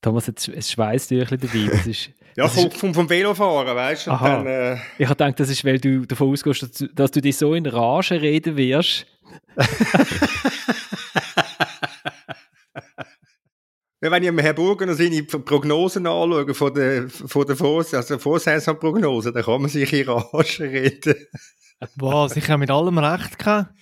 Thomas hat ein Schweißtüchchen dabei. Das ist, ja, das vom, vom, vom Velofahren, weißt du? Äh... Ich habe gedacht, das ist, weil du davon ausgehst, dass du, dass du dich so in Rage reden wirst. Ja, wenn ich mir Herrn Burger seine Prognosen anschaue von der, von der Vors also Vorsaisonprognose, dann kann man sich in Rage reden. Was? Ich habe mit allem recht gehabt.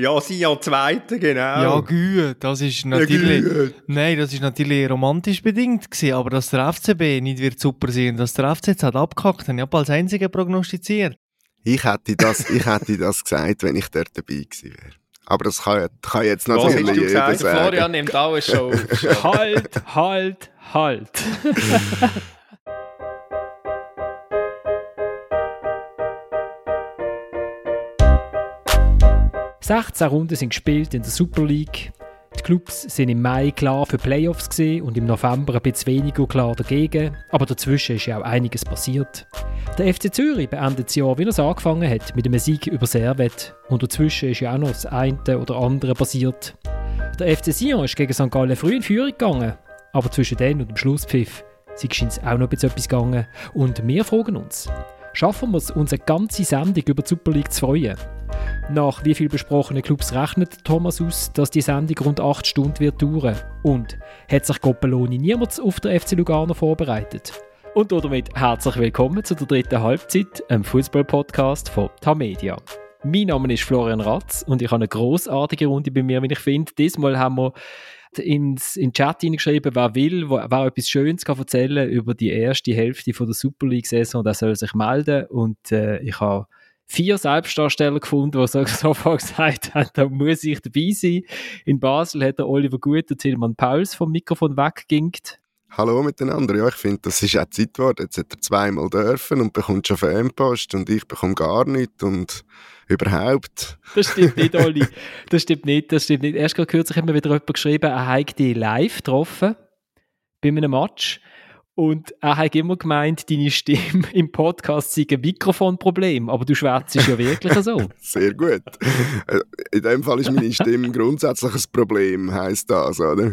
Ja, sie ja Zweite, genau. Ja, gut, das ist natürlich, ja, nein, das ist natürlich romantisch bedingt gewesen, aber dass der FCB nicht wird super sein, dass der FCB jetzt hat abgehackt, habe ich als einziger prognostiziert. Ich hätte das, ich hätte das gesagt, wenn ich dort dabei gewesen wäre. Aber das kann, kann jetzt natürlich jeder sagen. Florian nimmt alles schon. halt, halt, halt. 16 Runden sind gespielt in der Super League. Die Clubs sind im Mai klar für Playoffs gesehen und im November ein bisschen weniger klar dagegen. Aber dazwischen ist ja auch einiges passiert. Der FC Zürich beendet das Jahr, wie er es angefangen hat, mit einem Sieg über Servet. Und dazwischen ist ja auch noch das eine oder andere passiert. Der FC Sion ist gegen St. Gallen früh in Führung gegangen. Aber zwischen dann und dem Schlusspfiff scheint es auch noch etwas gegangen. Und wir fragen uns, schaffen wir es, unsere ganze Sendung über die Super League zu freuen? Nach wie viel besprochenen Clubs rechnet Thomas aus, dass die Sendung rund 8 Stunden wird dauern? Und hat sich Coppeloni niemals auf der FC Lugano vorbereitet? Und damit herzlich willkommen zu der dritten Halbzeit, einem Fußball-Podcast von Tamedia. Mein Name ist Florian Ratz und ich habe eine großartige Runde bei mir, wie ich finde. Diesmal haben wir ins, in den Chat hineingeschrieben, wer will, wer etwas Schönes kann erzählen über die erste Hälfte von der Super League-Saison, der soll sich melden. Und äh, ich habe vier Selbstdarsteller gefunden, die sofort gesagt haben, da muss ich dabei sein. In Basel hat der Oliver Gut und Tilman Pauls vom Mikrofon weggingt. Hallo miteinander. Ja, ich finde, das ist auch Zeit geworden. Jetzt hat er zweimal dürfen und bekommt schon Fanpost und ich bekomme gar nichts und überhaupt. Das stimmt nicht, Oli. Das stimmt nicht, das stimmt nicht. Erst gerade kürzlich hat mir wieder jemand geschrieben, er habe dich live getroffen bei einem Match und er hat immer gemeint, deine Stimme im Podcast sei ein Mikrofonproblem, aber du schwätzt ja wirklich so. Sehr gut. Äh, in dem Fall ist meine Stimme grundsätzlich ein Problem, heisst das, oder?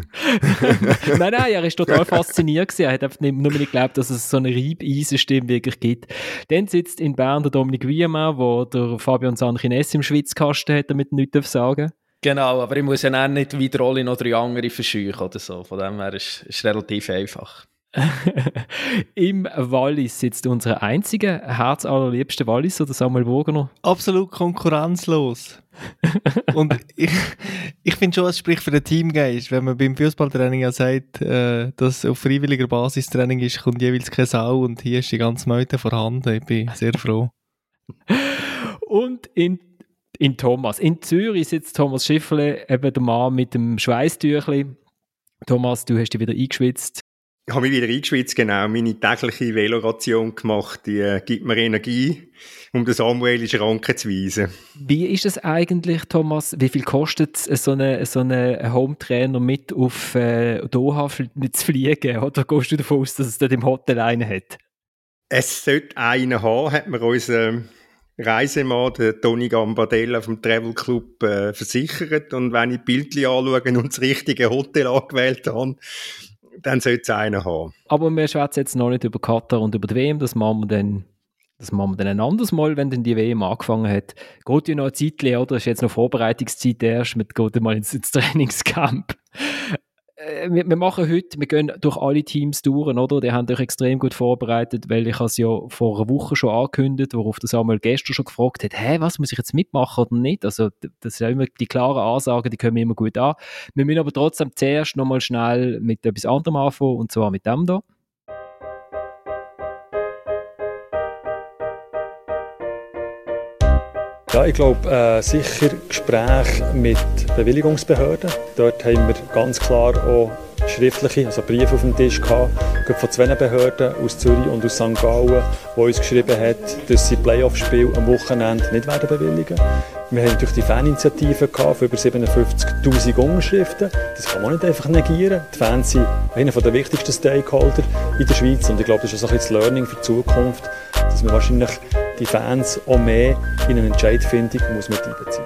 nein, nein, er ist total fasziniert gewesen. Er hat einfach nur nicht geglaubt, dass es so eine Reibeisen-Stimme wirklich gibt. Dann sitzt in Bern der Dominik Wiemann, wo der Fabian Sanchines im Schwitzkasten hat, damit nichts sagen Genau, aber ich muss ja nicht wie der Oli noch drei andere verscheuchen oder so. Von dem her ist es relativ einfach. Im Wallis sitzt unser einziger herzallerliebster Walliser, der Samuel Burgener. Absolut konkurrenzlos. und ich, ich finde schon, es spricht für den Teamgeist. Wenn man beim Fußballtraining ja sagt, äh, dass auf freiwilliger Basis Training ist, kommt jeweils keine Sau und hier ist die ganze Meute vorhanden. Ich bin sehr froh. und in in Thomas. In Zürich sitzt Thomas Schiffle, eben der Mann mit dem Schweißtüchli. Thomas, du hast dich wieder eingeschwitzt. Ich habe mich wieder eingeschwitzt, genau. Meine tägliche Veloration gemacht, die äh, gibt mir Energie, um den Samuel in Schranken zu weisen. Wie ist es eigentlich, Thomas? Wie viel kostet es, so einen so eine Home-Trainer mit auf äh, Doha zu fliegen? Oder gehst du davon aus, dass es dort im Hotel einen hat? Es sollte einen haben, hat mir unser Reisemann, der Toni Gambardella vom Travel Club, äh, versichert. Und wenn ich Bildchen anschaue und das richtige Hotel angewählt habe, dann sollte es einen haben. Aber wir schwätzen jetzt noch nicht über Katar und über die WM, das machen wir dann das machen wir dann ein anderes Mal, wenn dann die WM angefangen hat. Geht ja noch eine Zeit, oder? Ist jetzt noch Vorbereitungszeit erst. Man geht mal ins, ins Trainingscamp. Äh, wir, wir, machen heute, wir gehen durch alle Teams durch, oder? Die haben euch extrem gut vorbereitet, weil ich es ja vor einer Woche schon angekündigt, worauf der Samuel gestern schon gefragt hat, hä, was muss ich jetzt mitmachen oder nicht? Also das sind ja immer die klaren Ansagen, die kommen immer gut an. Wir müssen aber trotzdem zuerst nochmal schnell mit etwas anderem anfangen, und zwar mit dem hier. Ja, ich glaube äh, sicher Gespräche mit Bewilligungsbehörden. Dort haben wir ganz klar auch schriftliche, also Briefe auf dem Tisch gehabt, von zwei Behörden aus Zürich und aus St. Gallen, die uns geschrieben haben, dass sie Playoff-Spiel am Wochenende nicht werden bewilligen. Wir haben natürlich die Faninitiative gehabt, für über 57'000 Unterschriften. Das kann man nicht einfach negieren. Die Fans sind einer der wichtigsten Stakeholder in der Schweiz und ich glaube, das ist auch ein das Learning für die Zukunft, dass wir wahrscheinlich die Fans auch mehr in eine Entscheidfindung muss mit einbeziehen.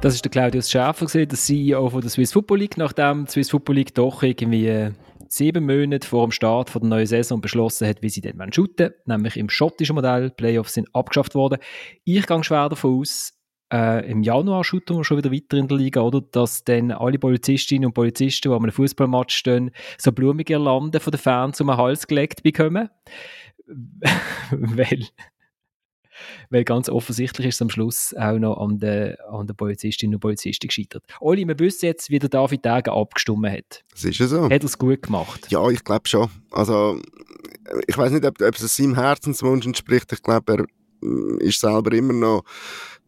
Das ist der Claudius Schäfer, der CEO von der Swiss Football League, nachdem die Swiss Football League doch irgendwie sieben Monate vor dem Start der neuen Saison beschlossen hat, wie sie dann shooten nämlich im schottischen Modell. Playoffs sind abgeschafft worden. Ich gehe schwer davon aus, äh, im Januar shooten wir schon wieder weiter in der Liga, oder? Dass dann alle Polizistinnen und Polizisten, die an einem Fußballmatch stehen, so blumige Irlande von den Fans um den Hals gelegt bekommen. weil, weil ganz offensichtlich ist es am Schluss auch noch an den, an den Polizistinnen und Polizisten gescheitert. Oli, wir wissen jetzt, wie der David Degen abgestimmt hat. Das ist ja so. Hat er es gut gemacht? Ja, ich glaube schon. Also, ich weiß nicht, ob, ob es seinem Herzenswunsch entspricht. Ich glaube, er mm, ist selber immer noch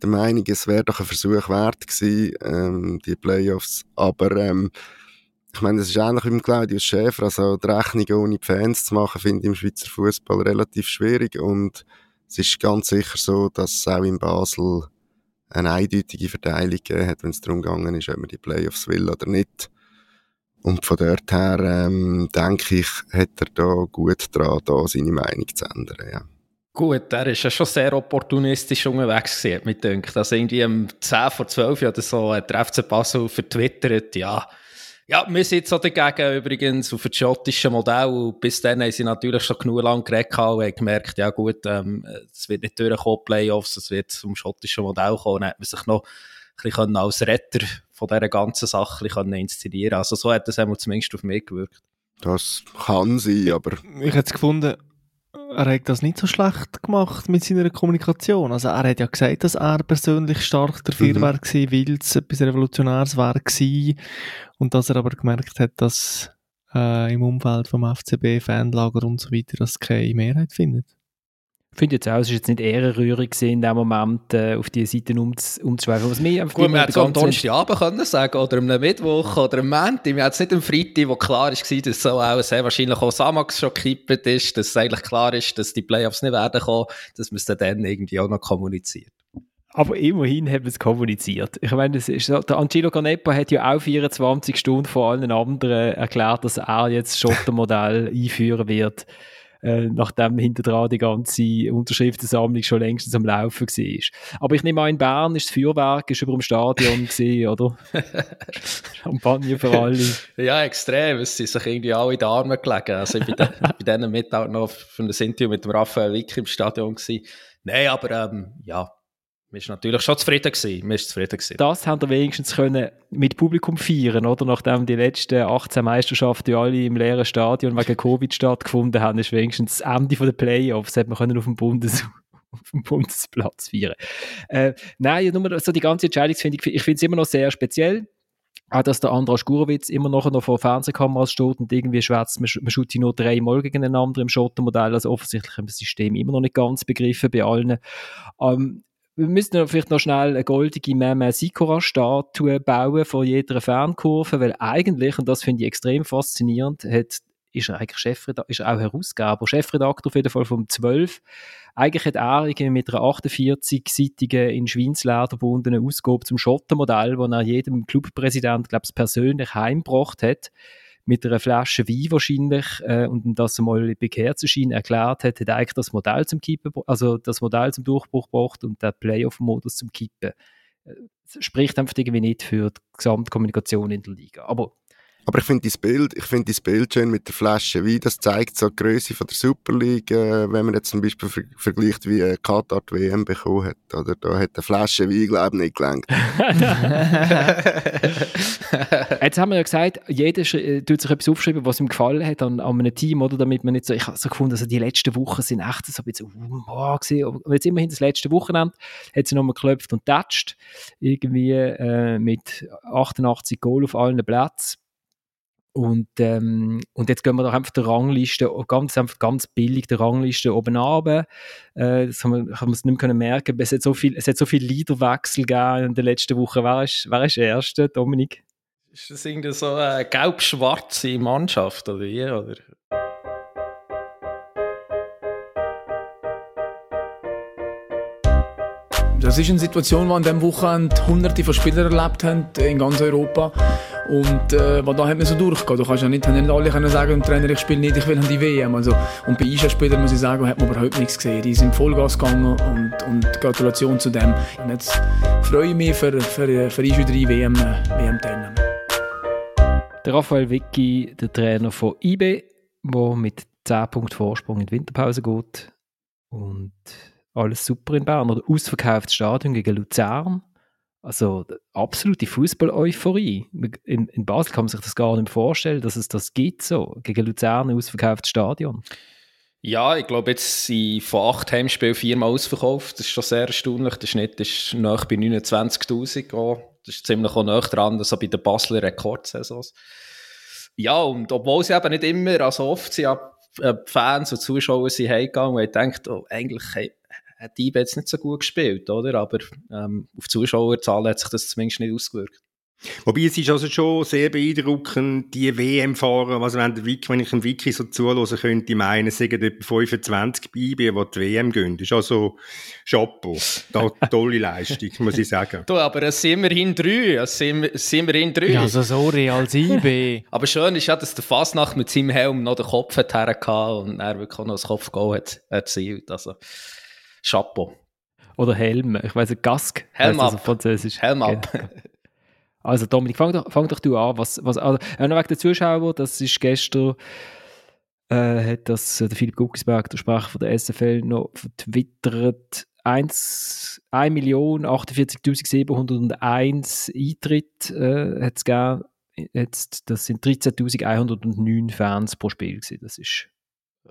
der Meinung, es wäre doch ein Versuch wert gewesen, ähm, die Playoffs. Aber ähm, ich meine, es ist ähnlich wie mit Claudius Schäfer. Also die Rechnung ohne die Fans zu machen, finde ich im Schweizer Fußball relativ schwierig. Und es ist ganz sicher so, dass es auch in Basel eine eindeutige Verteilung gegeben hat, wenn es darum gegangen ist, ob man die Playoffs will oder nicht. Und von dort her, ähm, denke ich, hat er da gut dran, da seine Meinung zu ändern, ja. Gut, er ist ja schon sehr opportunistisch unterwegs gewesen, mit denkt. Also irgendwie um 10 vor 12 oder so hat der FC Basel vertwittert, ja, ja, wir sind so dagegen übrigens auf das schottische Modell. Bis dann haben sie natürlich schon genug lang geredet und haben gemerkt, ja gut, ähm, es wird nicht durchkommen, Playoffs, es wird zum schottischen Modell kommen. Dann hat man sich noch ein bisschen als Retter von dieser ganzen Sache ein bisschen inszenieren Also so hat das zumindest auf mich gewirkt. Das kann sein, aber... Ich hätte es gefunden, er hat das nicht so schlecht gemacht mit seiner Kommunikation. Also er hat ja gesagt, dass er persönlich stark dafür mhm. war, weil es etwas Revolutionäres war und dass er aber gemerkt hat, dass äh, im Umfeld vom FCB, Fanlager und so weiter, das keine Mehrheit findet. Ich finde jetzt auch, es war jetzt nicht ehrenrührig in dem Moment, äh, auf diese Seiten umzuschweifen. Was mir Gut, man hätte es am Donnerstagabend können sagen oder am Mittwoch oder am Montag. Wir hätten es nicht am Freitag, wo klar war, dass so auch sehr wahrscheinlich auch Samax schon gekippt ist, dass es eigentlich klar ist, dass die Playoffs nicht werden kommen, dass man es dann irgendwie auch noch kommuniziert. Aber immerhin haben wir es kommuniziert. Ich meine, das ist so, der Angelo Canepa hat ja auch 24 Stunden vor allen anderen erklärt, dass er jetzt Schottermodell einführen wird äh, nachdem hinter dran die ganze Unterschriftensammlung schon längst am Laufen war. Aber ich nehme an, in Bern ist das Feuerwerk ist über dem Stadion gesehen, oder? Champagner für alle. Ja, extrem. Es sind sich irgendwie alle in den Armen gelegen. Also ich bin bei denen Mittag noch für ein Interview mit dem Raphael Wick im Stadion. Nein, aber ähm, ja, wir waren natürlich schon zufrieden. Gewesen. Zufrieden. Das haben wir wenigstens können mit Publikum feiern, oder? Nachdem die letzten 18 Meisterschaften alle im leeren Stadion wegen Covid stattgefunden haben, ist wenigstens das Ende der Playoffs, hat man können auf dem Bundes auf dem Bundesplatz feiern. Äh, nein, nur so die ganze Entscheidungsfindung, ich finde es immer noch sehr speziell. Auch, dass der Andras Gurowitz immer noch, vor Fernsehkameras steht und irgendwie schwätzt, man, man schaut nur dreimal gegeneinander im Schottenmodell. Also offensichtlich haben wir das System immer noch nicht ganz begriffen bei allen. Ähm, wir müssen vielleicht noch schnell eine goldige Meme Sikora-Statue bauen von jeder Fernkurve, weil eigentlich, und das finde ich extrem faszinierend, hat, ist er eigentlich Chefredakteur, ist er auch Herausgeber, Chefredakteur auf jeden Fall vom 12. Eigentlich hat er irgendwie mit einer 48-seitigen in Schweinsleder verbundenen Ausgabe zum Schottenmodell, wo er jedem Clubpräsident, glaube ich, persönlich heimgebracht hat, mit einer Flasche Wein wahrscheinlich äh, und das mal bei Kerzenschein erklärt hat, hat eigentlich das Modell zum Kippen, also das Modell zum Durchbruch gebracht und der Playoff-Modus zum Kippen. Äh, spricht einfach irgendwie nicht für die Gesamtkommunikation in der Liga. Aber aber ich finde das Bild, ich finde das Bild schön mit der Flasche Wein, das zeigt so die Größe von der Super League, äh, wenn man jetzt zum Beispiel ver vergleicht, wie äh, Katar die WM bekommen hat, oder? Da hat eine Flasche Wein, glaube ich, nicht gelangt. jetzt haben wir ja gesagt, jeder äh, tut sich etwas aufschreiben, was ihm gefallen hat an, an einem Team, oder? Damit man nicht so, ich habe so gefunden, also die letzten Wochen sind echt so ein bisschen, oh, aber jetzt immerhin das letzte Wochenende hat sie nochmal geklopft und tatscht, irgendwie äh, mit 88 Goal auf allen Plätzen. Und, ähm, und jetzt gehen wir doch einfach der Rangliste, ganz, einfach ganz billig der Rangliste oben runter. Äh, das haben wir, haben wir es nicht mehr merken es hat so viel, es hat so viel Leaderwechsel gegeben in den letzten Wochen. Wer ist, wer ist der Erste, Dominik? Ist das irgendwie so eine gelb-schwarze Mannschaft oder wie? Oder? Das ist eine Situation, die an diesem Wochenende hunderte von Spielern erlebt haben in ganz Europa. Und äh, da hat man so durchgehen. Du kannst ja nicht, nicht alle können sagen, Trainer, ich spiele nicht, ich will an die WM. Also, und bei Einschaltspielern muss ich sagen, hat man überhaupt nichts gesehen. Die sind Vollgas gegangen und, und Gratulation zu dem. Und jetzt freue ich mich für, für, für Einschalter WM, WM teilnehmen. Der Raphael Vicky, der Trainer von IB, der mit 10 Punkten Vorsprung in die Winterpause geht. Und alles super in Bern. Oder ausverkauftes Stadion gegen Luzern. Also absolute Fußball-Euphorie. In, in, Basel kann man sich das gar nicht vorstellen, dass es das gibt so. Gegen Luzern ausverkauftes Stadion. Ja, ich glaube, jetzt sind von acht Heimspielen viermal ausverkauft. Das ist schon sehr erstaunlich. Der Schnitt ist nach bei 29.000. Das ist ziemlich auch näher dran, als bei den Basler Rekordsaisons. Ja, und obwohl sie eben nicht immer, also oft sind ja äh, Fans und Zuschauer sind heimgegangen und haben gedacht, oh, eigentlich hat die jetzt nicht so gut gespielt, oder? Aber ähm, auf Zuschauerzahlen hat sich das zumindest nicht ausgewirkt. Wobei es ist also schon sehr beeindruckend, die WM-Fahrer, also wenn, der Wiki, wenn ich dem Wiki so zuhören könnte, meinen, es sind etwa 25 bei IB, die die WM gehen. Das ist also Chapeau. Da, tolle Leistung, muss ich sagen. Du, aber es sind immerhin drei. Es sind, es sind immerhin drei. Ja, also sorry, als IB. aber schön ist ja, dass der Fasnacht mit seinem Helm noch den Kopf hat und er wirklich noch das Kopfgoal hat erzielt. Also, Chapeau. Oder Helm, ich weiss nicht, Gask. Helm ab. Also Französisch. Helm ab. Also Dominik, fang doch, fang doch du an. Was, was, also, wegen der Zuschauer, das ist gestern, äh, hat das äh, der Philipp Guckisberg, der Sprecher von der SFL, noch vertwittert. 1.048.701 Eintritt äh, hat es gegeben. Jetzt, das sind 13.109 Fans pro Spiel gewesen. Das ist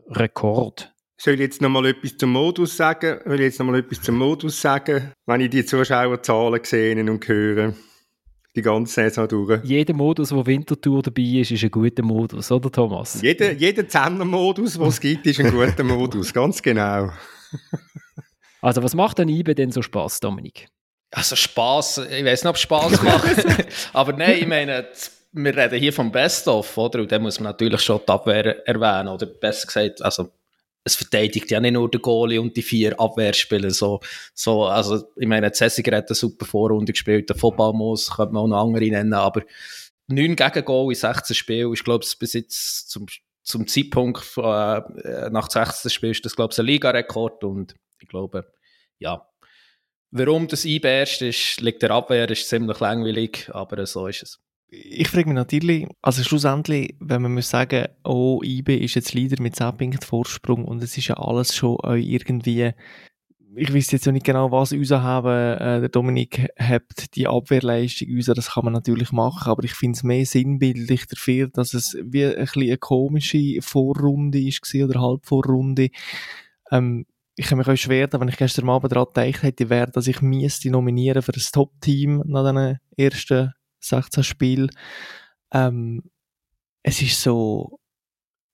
Rekord. Soll ich jetzt noch mal etwas zum Modus sagen? Will ich jetzt noch mal etwas zum Modus sagen, wenn ich die Zuschauerzahlen sehe und höre? die ganze Saison durch. Jeder Modus, wo Wintertour dabei ist, ist ein guter Modus, oder Thomas? Jeder, jeder Zehner-Modus, den es gibt, ist ein guter Modus, ganz genau. also was macht denn IBE denn so Spaß, Dominik? Also Spaß, ich weiß nicht, ob Spaß macht, aber nein, ich meine, wir reden hier vom Best-of, oder? Und da muss man natürlich schon die Abwehr erwähnen, oder besser gesagt, also es verteidigt ja nicht nur der Goalie und die vier Abwehrspieler. So, so, also, ich meine, Cessiger hat eine super Vorrunde gespielt, der Footballmoos könnte man auch noch andere nennen, aber neun Gegengol in 16 Spielen ist, glaube ich, bis jetzt zum, zum Zeitpunkt äh, nach 16 Spielen ist das, glaube ich, ein Ligarekord und ich glaube, ja, warum das IB erst ist, liegt der Abwehr, ist ziemlich langweilig, aber so ist es ich frage mich natürlich, also schlussendlich, wenn man muss sagen, oh, IB ist jetzt Leader mit 10 Punkten Vorsprung und es ist ja alles schon irgendwie, ich weiß jetzt noch nicht genau, was raushaben, äh, der Dominik hat die Abwehrleistung raus, das kann man natürlich machen, aber ich finde es mehr sinnbildlich dafür, dass es wie ein bisschen eine komische Vorrunde ist oder Halbvorrunde. Ähm, ich kann mich auch schwer, wenn ich gestern Abend daran gedacht hätte, wäre, dass ich müsste nominieren für das Top-Team nach den ersten 16 Spiel. Ähm, es ist so,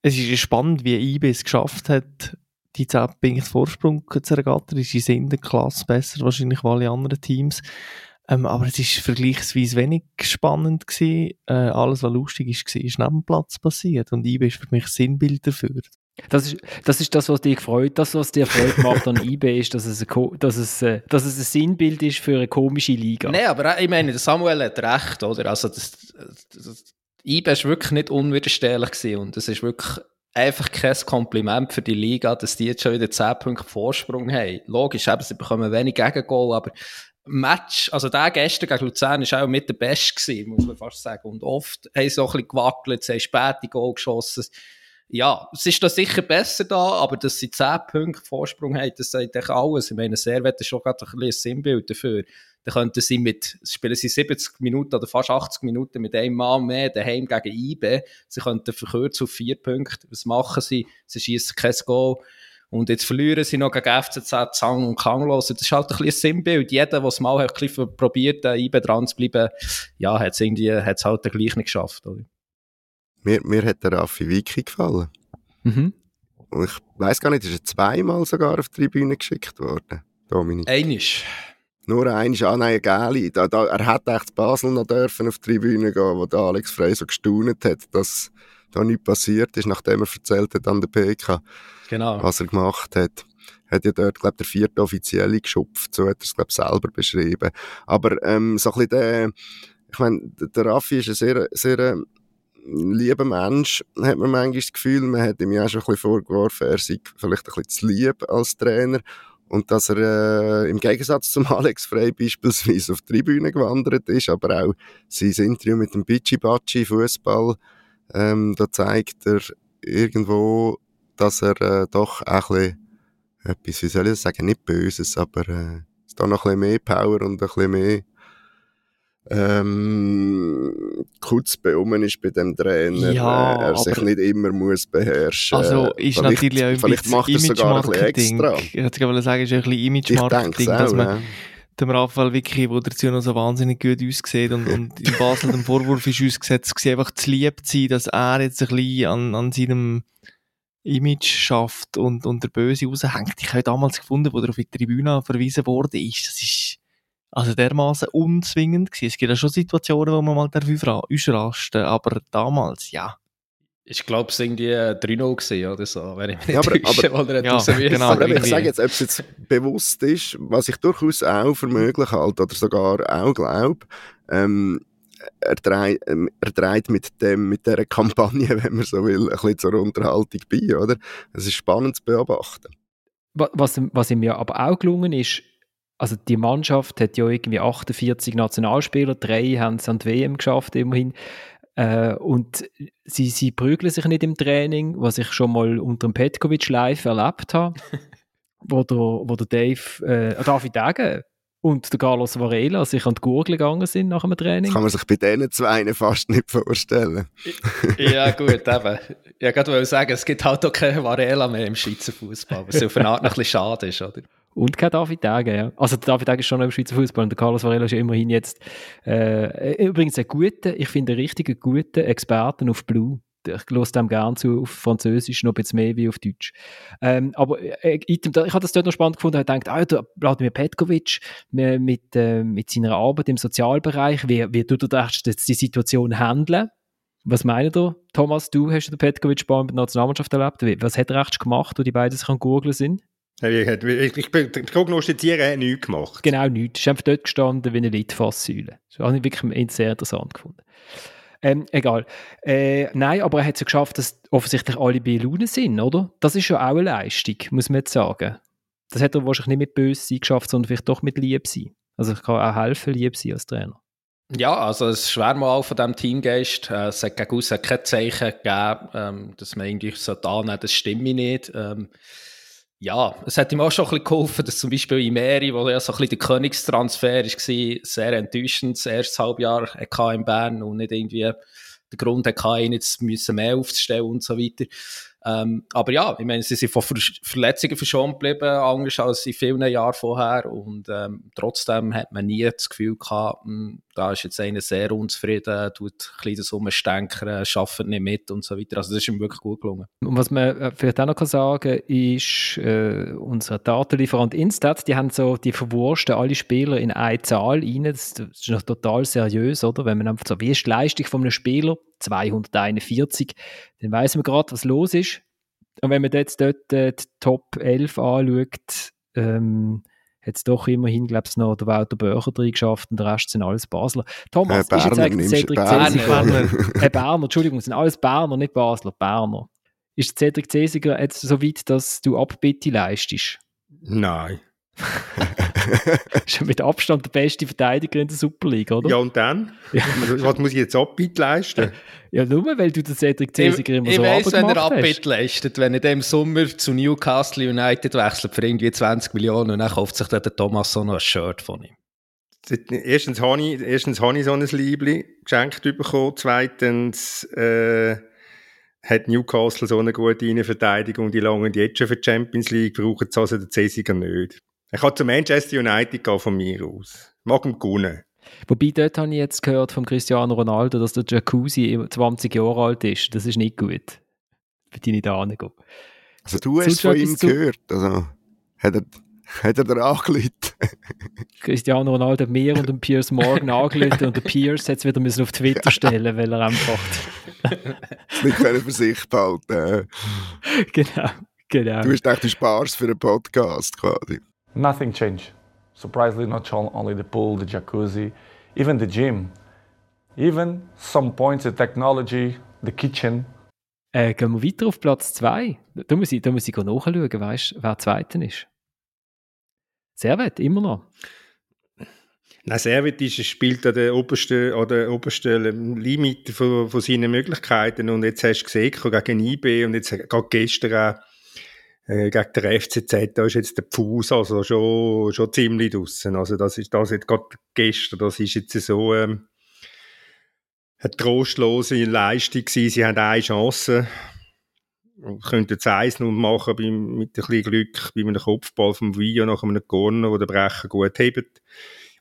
es ist spannend, wie IB es geschafft hat, die 10 Punkte Vorsprung zu ergattern. Sie sind in der Klasse besser, wahrscheinlich als alle anderen Teams. Ähm, aber es ist vergleichsweise wenig spannend gewesen. Äh, alles, was lustig ist, ist neben dem Platz passiert. Und IB ist für mich Sinnbild dafür. Das ist, das ist das, was dich freut. Das, was dir Freude macht an eBay, ist, dass es, ein, dass, es, äh, dass es ein Sinnbild ist für eine komische Liga. Nein, aber ich meine, Samuel hat recht, oder? Also, das, das, eBay war wirklich nicht unwiderstehlich gewesen und es ist wirklich einfach kein Kompliment für die Liga, dass die jetzt schon wieder 10 Punkte Vorsprung haben. Logisch, eben, sie bekommen wenig Gegengol, aber Match, also der gestern gegen Luzern war auch mit der Beste muss man fast sagen. Und oft haben sie auch ein bisschen gewackelt, sie haben späte Goal geschossen ja, es ist da sicher besser da, aber dass sie 10 Punkte Vorsprung haben, das sagt echt alles. Ich meine, Servet ist schon gerade ein, ein Sinnbild dafür. Dann könnten sie mit, spielen sie 70 Minuten oder fast 80 Minuten mit einem Mann mehr daheim gegen IB. Sie könnten verkürzen auf 4 Punkte. Was machen sie? Sie schießen kein Goal. Und jetzt verlieren sie noch gegen FCZ, Zang und Kanglos. Das ist halt ein bisschen ein Sinnbild. Jeder, der es mal hat, probiert, IB dran zu bleiben, ja, hat es irgendwie, hat es halt gleich nicht geschafft. Oder? Mir, mir hat der Raffi Wiki gefallen. Mhm. Und ich weiss gar nicht, ist er zweimal sogar auf die Tribüne geschickt worden, Dominik? Einisch. Nur einisch, ah nein, Gäli. Da, da, er hätte echt Basel noch dürfen auf die Tribüne gehen, wo der Alex Frey so gestaunet hat, dass da nichts passiert ist, nachdem er erzählt hat an der PK, genau. was er gemacht hat hat ja dort, glaube der vierte Offizielle geschupft, so hat er es, glaube selber beschrieben. Aber ähm, so ein bisschen der, ich meine, der Raffi ist ein sehr, sehr lieber Mensch, hat man manchmal das Gefühl, man hat ihm ja schon ein bisschen vorgeworfen, er sei vielleicht ein bisschen zu lieb als Trainer. und dass er äh, im Gegensatz zum Alex Frey beispielsweise auf die Tribüne gewandert ist, aber auch sein Interview mit dem Bici-Baci Fußball, ähm, da zeigt er irgendwo, dass er äh, doch auch ein bisschen etwas, wie soll ich das sagen, nicht Böses, aber äh, da noch ein bisschen mehr Power und ein bisschen mehr ähm, kurz beummen ist bei dem Trainer, Ja, äh, er sich nicht immer muss beherrschen. Also ist Vielleicht- natürlich auch ein vielleicht macht er es sogar ein bisschen extra. Ich gerade sagen, ist ein bisschen Image-Marketing, es dass auch, man ja. dem Raphael Vicky, der dazu noch so wahnsinnig gut aussieht und, und in Basel dem Vorwurf ist ausgesetzt, gewesen, einfach zu lieb zu sein, dass er jetzt ein bisschen an, an seinem Image schafft und, und der Böse raushängt. Ich habe damals gefunden, wo er auf die Tribüne verwiesen wurde, ist, das ist also dermaßen unzwingend gewesen. Es gibt ja schon Situationen, wo man mal darf ausrasten, aber damals, ja. Ich glaube, es war irgendwie äh, 3-0 gewesen oder so, wenn ich mich Ja, nicht aber- täusche, weil er hat Ja, genau. Aber ich sage jetzt, ob es jetzt bewusst ist, was ich durchaus auch für möglich halte oder sogar auch glaube, ähm, er, dreht, ähm, er mit dem, mit dieser Kampagne, wenn man so will, ein bisschen zur Unterhaltung bei, oder? Es ist spannend zu beobachten. Wa- Was, was ihm ja aber auch gelungen ist, also die Mannschaft hat ja irgendwie 48 Nationalspieler, drei haben es an die WM geschafft immerhin. Äh, und sie, sie prügeln sich nicht im Training, was ich schon mal unter dem Petkovic live erlebt habe, wo, der, wo der Dave, äh, David Degen und der Carlos Varela sich an die Gurgel gegangen sind nach dem Das Training. kann man sich bei diesen zwei fast nicht vorstellen. Ja, gut, eben. Ich wollte sagen, es gibt halt auch keine Varela mehr im Schweizer Fußball, was auf eine Art ein bisschen schade ist, oder? Und kein David Degen, ja. Also der David Degen ist schon noch im Schweizer Fußball und der Carlos Varela ist ja immerhin jetzt äh, übrigens ein guter, ich finde einen richtigen guten Experten auf Blue. Ich höre dem gerne zu, auf Französisch noch ein bisschen mehr wie auf Deutsch. Ähm, aber äh, Item, da- ich habe das dort noch spannend gefunden, ich habe gedacht, ah, der Vladimir Petkovic mit, mit, äh, mit seiner Arbeit im Sozialbereich, wie, wie tut er jetzt die Situation handeln? Was meint ihr, Thomas, du hast den Petkovic bei der Nationalmannschaft erlebt. Was hat er echt gemacht, wo die beiden sich an Gurgeln sind? Ich, ich, ich, prognostiziere, er hat nichts gemacht. Genau nichts. Er ist einfach dort gestanden wie eine Litfaßsäule. Das habe ich wirklich sehr interessant gefunden. Ähm, egal. Äh, nein, aber er hat es ja geschafft, dass offensichtlich alle bei Laune sind, oder? Das ist ja auch eine Leistung, muss man jetzt sagen. Das hat er wahrscheinlich nicht mit böse sein geschafft, sondern vielleicht doch mit lieb sein. Also ich kann auch helfen, lieb sein als Trainer. Ja, also es Schwärmal von diesem Teamgeist. Äh, es hat gegen aussen kein Zeichen gegeben, ähm, dass man irgendwie so annehmen das stimme nicht. Ähm, ja, es hat ihm auch schon ein bisschen geholfen, dass zum Beispiel Imeri, wo ja so ein bisschen der Königstransfer war, sehr enttäuschend das erste Halbjahr in Bern und nicht irgendwie der Grund hatte, ihn jetzt müssen mehr aufzustellen und so weiter. Ähm, aber ja, ich meine, sie sind von Ver Verletzungen verschont geblieben, anders als in vielen Jahren vorher. Und ähm, trotzdem hat man nie das Gefühl gehabt, mh, da ist jetzt einer sehr unzufrieden, tut ein bisschen das Umstenkern, schafft nicht mit und so weiter. Also das ist ihm wirklich gut gelungen. Und was man äh, vielleicht auch noch kann sagen ist, äh, unser Datenlieferant Instat, die haben so, die verwursten alle Spieler in eine Zahl rein. Das, das ist noch total seriös, oder? Wenn man einfach so, wie ist die Leistung von einem Spieler? 241. Dann weiss man gerade, was los ist. Und wenn man jetzt dort äh, die Top 11 anschaut, ähm, hat es doch immerhin, glaube ich, noch der Walter Börcher drin geschafft und der Rest sind alles Basler. Thomas, Äh, ist jetzt eigentlich Cedric Berner. Cesiger... Äh, Berner, Entschuldigung, es sind alles Berner, nicht Basler, Berner. Ist Cedric Cesiger jetzt so weit, dass du Abbitte leistest? Nein. Ist ja mit Abstand der beste Verteidiger in der Super League, oder? Ja, und dann? Was muss ich jetzt Abbitte leisten? Ja, nur weil du den Cedric Cesiger immer ich so weiss, wenn er. Abbitte leistet, wenn er dem Sommer zu Newcastle United wechselt für irgendwie 20 Millionen und dann kauft sich dann der Thomas so noch ein Shirt von ihm. Erstens habe ich, erstens habe ich so ein Liebling geschenkt bekommen. Zweitens äh, hat Newcastle so eine gute Innenverteidigung, die langen jetzt schon für die Champions League, brauchen sie also den Cesiger nicht. Ich kann zu Manchester United gehen von mir aus. Mag ihn gewinnen. Wobei, dort habe ich jetzt gehört von Cristiano Ronaldo, dass der Jacuzzi 20 Jahre alt ist. Das ist nicht gut. Für die nicht. Also du hast von ihm gehört. Also, hat er, hat er dir angerufen? Cristiano Ronaldo hat mir und dem Piers Morgan angelötet und der Piers hat es wieder müssen auf Twitter stellen, weil er einfach. nicht können für sich behalten. äh. genau, genau. Du hast gedacht, du sparst für einen Podcast quasi. Nothing changed. Surprisingly, not on- only the pool, the jacuzzi, even the gym, even some points, the technology, the kitchen. Äh, gehen wir weiter auf Platz 2. Da muss ich, da muss ich nachschauen, weißt du, wer Zweiter ist. Servet, immer noch. Nein, Servet ist, spielt an der obersten, an der obersten Limit von, von seinen Möglichkeiten. Und jetzt hast du gesehen, gegen IB und jetzt gerade gestern auch äh, gegen den FCZ, da ist jetzt der Fuß also schon, schon ziemlich draussen. Also das ist das jetzt gerade gestern, das ist jetzt so ähm, eine trostlose Leistung gewesen. Sie haben eine Chance, könnten es 1 0 machen bei, mit ein bisschen Glück bei einem Kopfball vom Villa nach einem Corner, wo der Brecher gut hebt.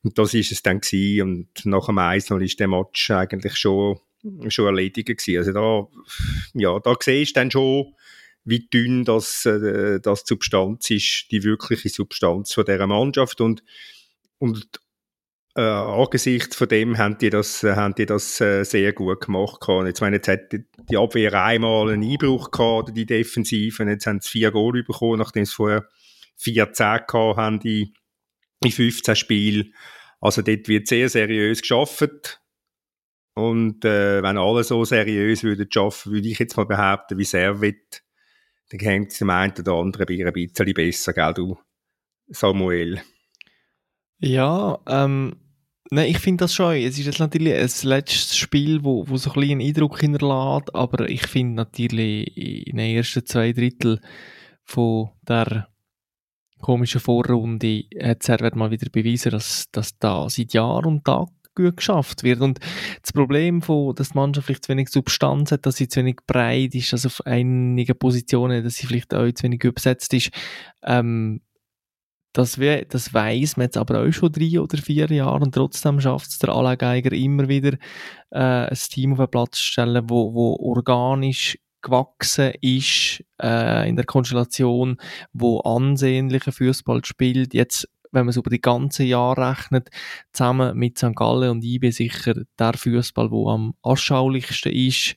Und das ist es dann gewesen. Und nach dem 1 0 ist der Match eigentlich schon, schon erledigt gewesen. Also da, ja, da siehst du dann schon, wie dünn das, äh, das Substanz ist, die wirkliche Substanz von dieser Mannschaft. Und, und äh, angesichts von dem haben die das, äh, haben die das äh, sehr gut gemacht. Und jetzt, meine, jetzt hat die Abwehr einmal einen Einbruch gehabt, die Defensive, und jetzt haben sie vier Goal bekommen, nachdem sie vorher 14 gehabt haben die, in 15 Spielen. Also dort wird sehr seriös geschafft. Und äh, wenn alle so seriös würden schaffen, würde ich jetzt mal behaupten, wie Servet, dann hängt es dem einen oder anderen ein bisschen besser, gell, du, Samuel? Ja, ähm, nein, ich finde das schon. Es ist jetzt natürlich ein letztes Spiel, wo, wo so ein bisschen einen Eindruck hinterlässt, aber ich finde natürlich in den ersten zwei Drittel von der komischen Vorrunde hat Servet mal wieder bewiesen, dass, dass da seit Jahr und Tag gut geschafft wird. Und das Problem, von, dass die Mannschaft vielleicht zu wenig Substanz hat, dass sie zu wenig breit ist, also auf einigen Positionen, dass sie vielleicht auch zu wenig besetzt ist, ähm, das, das weiss man jetzt aber auch schon drei oder vier Jahre und trotzdem schafft es der Alain Geiger immer wieder, äh, ein Team auf den Platz zu stellen, wo, wo organisch gewachsen ist äh, in der Konstellation, wo ansehnlicher Fußball spielt. Jetzt, wenn man es über die ganze Jahr rechnet, zusammen mit St. Gallen und IB sicher der Fußball, wo am anschaulichsten ist.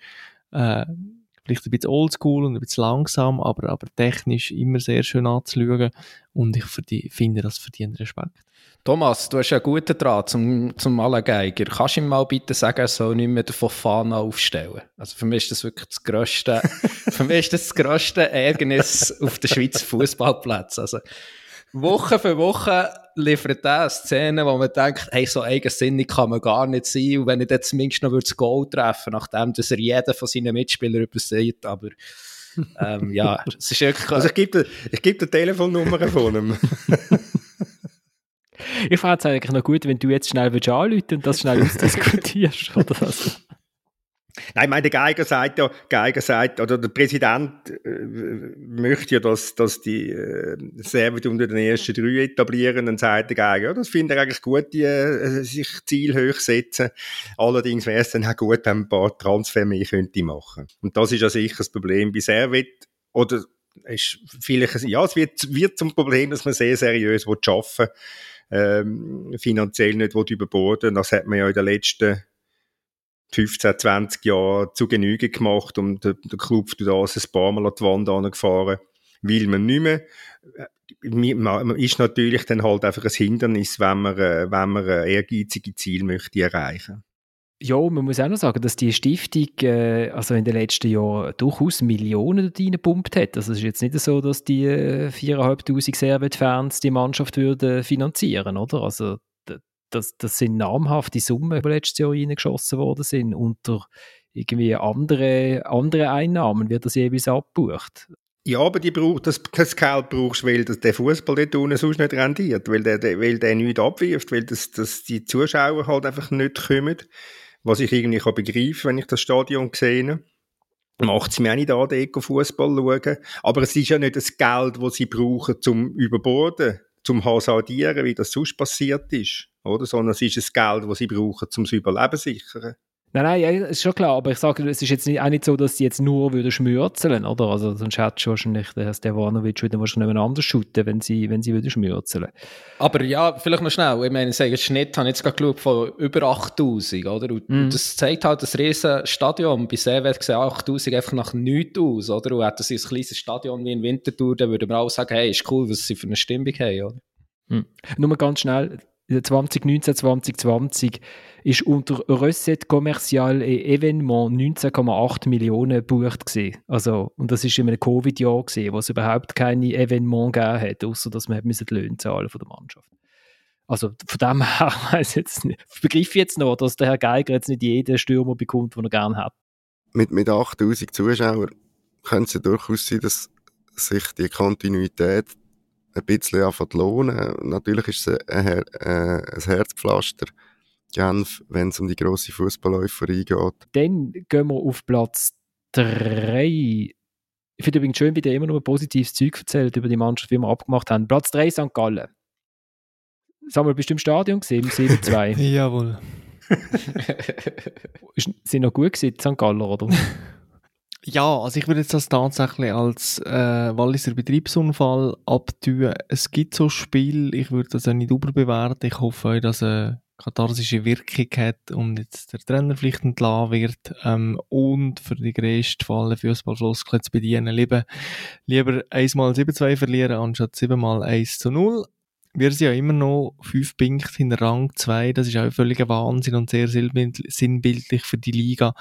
Äh, vielleicht ein bisschen oldschool und ein bisschen langsam, aber, aber technisch immer sehr schön anzuschauen und ich finde, das verdient Respekt. Thomas, du hast einen guten Draht zum, zum Geiger. Kannst du ihm mal bitte sagen, er soll nicht mehr den Fofana aufstellen? Also für mich ist das wirklich das grösste, für mich ist das, das grösste Ärgernis auf der Schweizer Fußballplatz. Also Woche für Woche liefert er Szenen, wo man denkt, hey, so eigensinnig kann man gar nicht sein. Und wenn er dann zumindest noch das Goal treffen nachdem dass er jeden von seinen Mitspielern übersieht, aber ähm, ja, es ist wirklich... Also ich gebe ich geb die Telefonnummer von ihm. ich fände es eigentlich noch gut, wenn du jetzt schnell anrufen und das schnell ausdiskutierst, oder das. Nein, ich meine, der Geiger sagt ja, Geiger sagt, oder der Präsident äh, möchte ja, dass, dass die äh, Servet unter den ersten drei etablieren. Dann sagt der Geiger, ja, das finde ich eigentlich gut, die äh, sich Ziel hoch setzen. Allerdings wäre es dann auch gut, wenn man ein paar Transfer mehr könnte machen. Und das ist ja sicher das Problem bei Servet. Oder ist vielleicht, ja, es wird, wird zum Problem, dass man sehr seriös arbeiten ähm, finanziell nicht überborden Das hat man ja in den letzten 15, 20 Jahren zu Genüge gemacht und der, der Club das ein paar Mal an die Wand angefahren, will man nicht mehr. Man ist natürlich dann halt einfach ein Hindernis, wenn man, äh, wenn man ehrgeizige Ziel möchte erreichen ja, man muss auch noch sagen, dass die Stiftung äh, also in den letzten Jahren durchaus Millionen dort reingepumpt hat. Also es ist jetzt nicht so, dass die äh, 4'500 Servet-Fans die Mannschaft würden finanzieren, oder? Also das, das sind namhafte Summen, die letztes Jahr reingeschossen worden sind. Unter irgendwie andere, andere Einnahmen wird das jeweils abgebucht. Ja, aber die braucht, das, das Geld brauchst du, weil der Fußball dort unten sonst nicht rendiert, weil der, der, weil der nichts abwirft, weil das, das die Zuschauer halt einfach nicht kommen. Was ich irgendwie kann begreifen, wenn ich das Stadion sehe. Macht es mir auch nicht an, den Fußball schauen. Aber es ist ja nicht das Geld, das sie brauchen, zum Überborden, zum Hasardieren, wie das sonst passiert ist oder? Sondern es ist das Geld, das sie brauchen, um das Überleben zu sichern. Nein, nein, ja, ist schon klar, aber ich sage, es ist jetzt nicht, auch nicht so, dass sie jetzt nur würden schmürzeln, oder? Also sonst hätte wahrscheinlich der Stevanovic wieder wahrscheinlich anders shooten, wenn sie, wenn sie würden schmürzeln. Aber ja, vielleicht noch schnell, ich meine, sagen, Schnitt habe ich jetzt gerade geschaut von über 8000, oder? Und mm. das zeigt halt das riesen Stadion. Bei Seewerk sehen 8000 einfach nach nichts aus, oder? Und hätten sie ein kleines Stadion wie in Winterthur, dann würde man auch sagen, hey, ist cool, was sie für eine Stimmung haben, oder? Hm. Nur ganz schnell, 2019, 2020 ist unter Recette Commercial et Evenement 19,8 Millionen gebucht gewesen. Also, und das ist in einem Covid-Jahr gewesen, wo es überhaupt keine Evenement gegeben hat, außer dass man die Löhne zahlen von der Mannschaft. Also von dem her weiß jetzt nicht, ich jetzt noch, dass der Herr Geiger jetzt nicht jeden Stürmer bekommt, den er gerne hat. Mit, mit 8000 Zuschauern könnte es ja durchaus sein, dass sich die Kontinuität ein bisschen anfängt lohnen. Natürlich ist es ein, ein, ein Herzpflaster, Genf, wenn es um die grosse Fußballeuphorie geht. Dann gehen wir auf Platz 3. Ich finde übrigens schön, wie der immer nur positives Zeug erzählt über die Mannschaft, wie wir abgemacht haben. Platz 3 St. Gallen. Samuel, bist du im Stadion gesehen, im 7-2? Jawohl. sind noch gut gewesen, St. Galler, oder? Ja, also ich würde jetzt das tatsächlich als äh, Walliser Betriebsunfall abtun. Es gibt so Spiel, ich würde das auch nicht überbewerten. Ich hoffe dass eine katharsische Wirkung hat und jetzt der Trainer vielleicht entlassen wird ähm, und für die grösste Falle Fußballfloskel zu bedienen. Lieber, lieber einmal 7-2 verlieren anstatt 7 mal 1 zu 0 wir sind ja immer noch fünf Punkte in Rang 2. Das ist auch völliger Wahnsinn und sehr sinnbildlich für die Liga.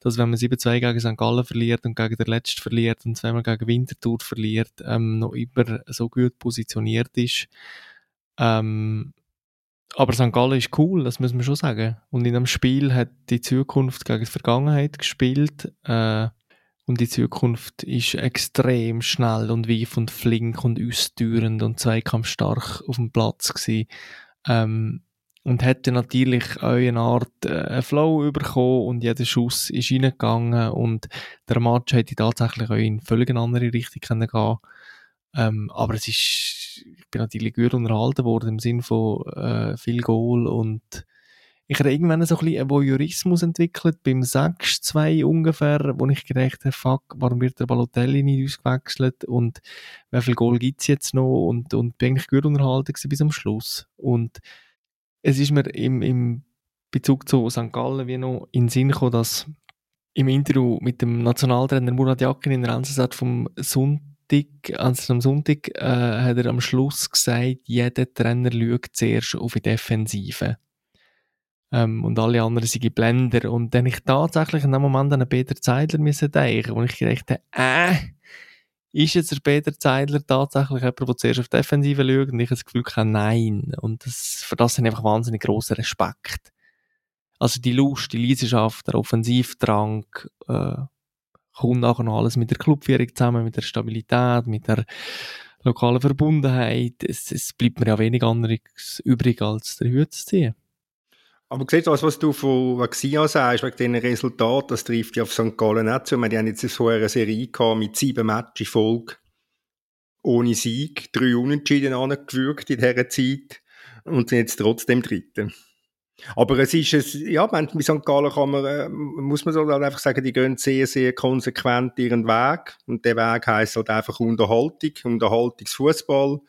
Dass wenn man 7-2 gegen St. Gallen verliert und gegen den Letzten verliert und zweimal gegen Winterthur verliert, ähm, noch immer so gut positioniert ist. Ähm, aber St. Gallen ist cool, das muss man schon sagen. Und in einem Spiel hat die Zukunft gegen die Vergangenheit gespielt. Äh, und die Zukunft ist extrem schnell und weif und flink und ausdauernd und zweikampfstark auf dem Platz gewesen. Ähm, und hätte natürlich auch eine Art äh, Flow bekommen und jeder Schuss ist reingegangen und der Match hätte tatsächlich auch in völlig eine andere Richtung können gehen ähm, aber es ist, ich bin natürlich gut unterhalten worden im Sinne von äh, viel Goal und ich habe irgendwann so ein bisschen einen Voyeurismus entwickelt, beim 6-2 ungefähr, wo ich gedacht habe, fuck, warum wird der Balotelli nicht ausgewechselt und wie viel Goal gibt es jetzt noch und, und bin eigentlich gut unterhalten bis am Schluss. Und es ist mir im, im Bezug zu St. Gallen wie noch in den Sinn gekommen, dass im Interview mit dem Nationaltrainer Murat Yakin in der NZZ vom Sonntag, also am Sonntag, äh, hat er am Schluss gesagt, jeder Trainer schaut zuerst auf die Defensive ähm, und alle anderen sind Blender. Und dann ich tatsächlich in dem Moment an Peter Zeidler müssen denken, wo ich gedacht habe, äh, ist jetzt der Peter Zeidler tatsächlich jemand, der zuerst auf die Defensive schaut? Und ich habe das Gefühl, habe, nein. Und das, für das sind einfach wahnsinnig grosser Respekt. Also die Lust, die Leidenschaft, der Offensivdrang, äh, kommt nachher noch alles mit der Clubführung zusammen, mit der Stabilität, mit der lokalen Verbundenheit. Es, es bleibt mir ja wenig anderes übrig, als der Hut zu ziehen. Aber siehst du, was du von Vaxia sagst, wegen diesen Resultaten, das trifft ja auf St. Gallen nicht zu. Wir haben jetzt so eine Serie gehabt mit sieben Matches Folge ohne Sieg, drei Unentschieden angewürgt in dieser Zeit und sind jetzt trotzdem Dritte. Aber es ist es, ja, bei St. Gallen kann man, äh, muss man so halt einfach sagen, die gehen sehr, sehr konsequent ihren Weg. Und der Weg heisst halt einfach Unterhaltung, Unterhaltungsfußball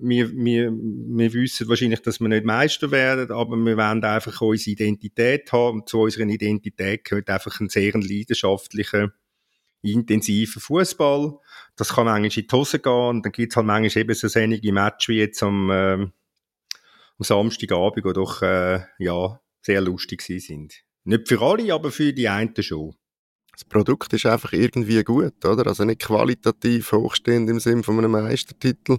wir, wir, wir wissen wahrscheinlich, dass wir nicht Meister werden, aber wir wollen einfach unsere Identität haben. Und zu unserer Identität gehört einfach ein sehr leidenschaftlicher, intensiver Fußball. Das kann manchmal in die Hose gehen und dann gibt es halt manchmal eben so einige Matches wie jetzt am, äh, am Samstagabend, die doch äh, ja, sehr lustig sind. Nicht für alle, aber für die einen schon. Das Produkt ist einfach irgendwie gut, oder? Also nicht qualitativ hochstehend im Sinne von einem Meistertitel,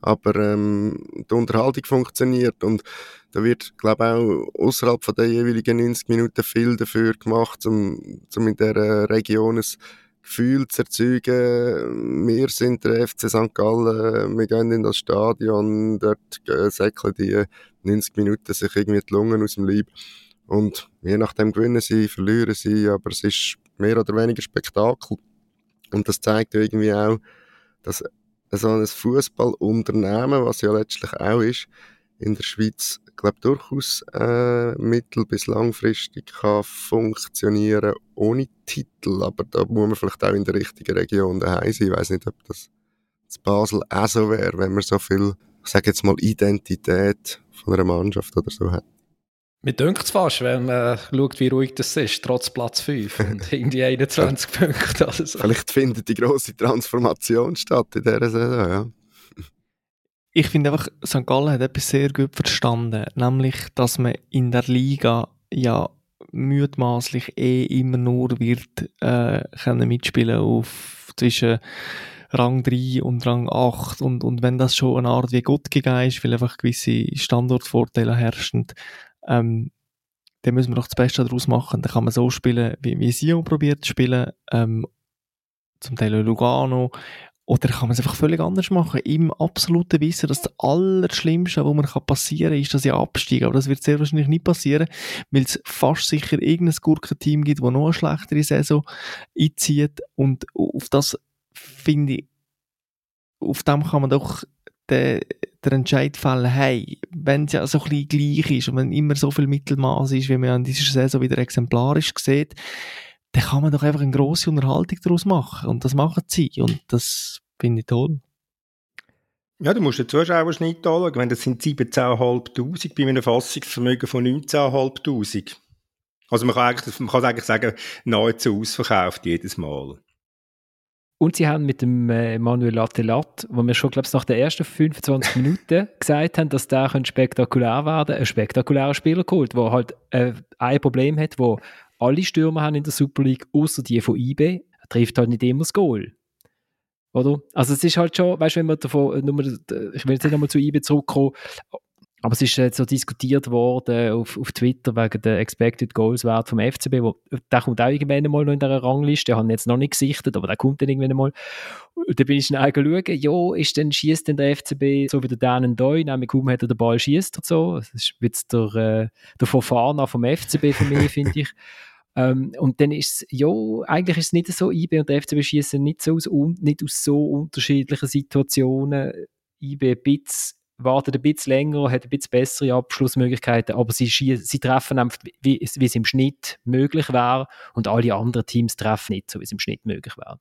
aber ähm, die Unterhaltung funktioniert und da wird, glaube ich, auch außerhalb von den jeweiligen 90 Minuten viel dafür gemacht, um, um in dieser Region ein Gefühl zu erzeugen. Wir sind der FC St. Gallen, wir gehen in das Stadion, dort säckeln die 90 Minuten sich irgendwie die Lungen aus dem Leib. Und je nachdem gewinnen sie, verlieren sie, aber es ist mehr oder weniger Spektakel. Und das zeigt irgendwie auch, dass so ein Fußballunternehmen, was ja letztlich auch ist, in der Schweiz, glaube durchaus äh, mittel- bis langfristig kann funktionieren ohne Titel. Aber da muss man vielleicht auch in der richtigen Region daheim sein. Ich weiß nicht, ob das in Basel auch so wäre, wenn man so viel, ich sage jetzt mal, Identität von einer Mannschaft oder so hat. Mir dünkt es fast, wenn man schaut, wie ruhig das ist, trotz Platz 5 und irgendwie 21 Punkte. Also. Vielleicht findet die grosse Transformation statt in dieser Saison, ja. ich finde einfach, St. Gallen hat etwas sehr gut verstanden, nämlich, dass man in der Liga ja mutmaßlich eh immer nur wird äh, können mitspielen auf zwischen Rang 3 und Rang 8 und, und wenn das schon eine Art wie Gott gegeben ist, weil einfach gewisse Standortvorteile herrschen, ähm, dann müssen wir doch das Beste daraus machen. Dann kann man so spielen, wie, wie Sion probiert zu spielen, ähm, zum Teil Lugano, oder kann man es einfach völlig anders machen, im absoluten Wissen, dass das Allerschlimmste, was man passieren kann, ist, dass ich absteige. Aber das wird sehr wahrscheinlich nicht passieren, weil es fast sicher irgendein Gurkenteam gibt, das noch eine schlechtere Saison einzieht. Und auf das finde ich, auf dem kann man doch den, den Entscheid fällen, hey, wenn es ja so ein bisschen gleich ist und wenn immer so viel Mittelmaß ist, wie man an dieser Saison wieder exemplarisch sieht, dann kann man doch einfach eine grosse Unterhaltung daraus machen. Und das machen sie. Und das finde ich toll. Ja, du musst den Zuschauerschnitt anschauen. Wenn das sind 17.500 bei einem Fassungsvermögen von 19.500. Also man kann, eigentlich, man kann eigentlich sagen, nahezu ausverkauft jedes Mal. Und sie haben mit dem äh, Manuel Lattelat, wo wir schon, glaube ich, nach den ersten 25 Minuten gesagt haben, dass der spektakulär werden könnte, einen spektakulären Spieler geholt, der halt äh, ein Problem hat, wo alle Stürmer haben in der Super League, außer die von IB, trifft halt nicht immer das Goal. Oder? Also es ist halt schon, weißt du, wenn man davon, nur, ich will jetzt nicht nochmal zu IB zurückkommen, aber es ist jetzt so diskutiert worden auf, auf Twitter wegen der Expected Goals Wert vom FCB, wo, der kommt auch irgendwann mal noch in dieser Rangliste, den habe ich jetzt noch nicht gesichtet, aber der kommt dann irgendwann mal. Und da bin ich dann schauen, ja, ist denn, schießt denn der FCB so wie der Dan Doi, nämlich kaum hat er den Ball schießt und so. Das ist jetzt der, äh, der Verfahren vom FCB für mich, finde ich. Ähm, und dann ist es, ja, eigentlich ist es nicht so, IB und der FCB schießen nicht, so aus, nicht aus so unterschiedlichen Situationen. IB ein bisschen, wartet ein bisschen länger, hat ein bisschen bessere Abschlussmöglichkeiten, aber sie, sie treffen einfach, wie, wie es im Schnitt möglich wäre und alle anderen Teams treffen nicht so, wie es im Schnitt möglich wäre.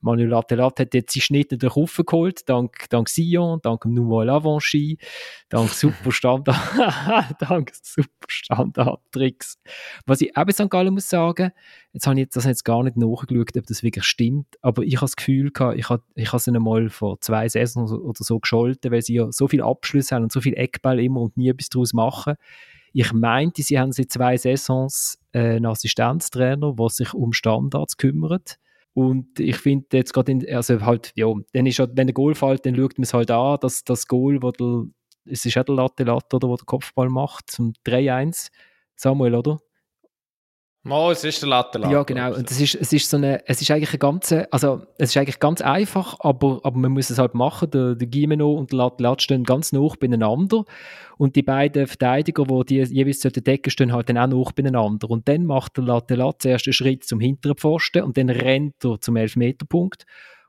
Manuel Lattelat hat jetzt die Schnitte durch geholt, dank, dank Sion, dank Nouveau Lavanchi, dank super Standard, dank super Standard-Tricks. Was ich bei St. Gallen muss sagen, jetzt habe ich das jetzt gar nicht nachgeschaut, ob das wirklich stimmt, aber ich habe das Gefühl gehabt, ich habe, ich habe sie einmal vor zwei Saisons oder so gescholten, weil sie ja so viele Abschlüsse haben und so viel Eckball immer und nie etwas daraus machen. Ich meinte, sie haben seit zwei Saisons äh, einen Assistenztrainer, der sich um Standards kümmert und ich finde jetzt gerade, also halt, ja, dann ist halt, wenn der Goal fällt, dann schaut man es halt an, dass das Goal, wo der, es ist ja der Latte Latte, oder, wo der Kopfball macht, zum 3-1. Samuel, oder? Mal, es ist der Latte Latte. Ja, genau. Und es ist, es ist so eine, es ist eigentlich ein ganze, also es ist eigentlich ganz einfach, aber, aber man muss es halt machen. Der, der Gimeno und der Latte Latte stehen ganz nah beieinander und die beiden Verteidiger, die, die jeweils zur Decke stehen, halt dann auch noch beieinander. Und dann macht der Latte Latte zuerst einen Schritt zum hinteren Pfosten und dann rennt er zum Elfmeterpunkt.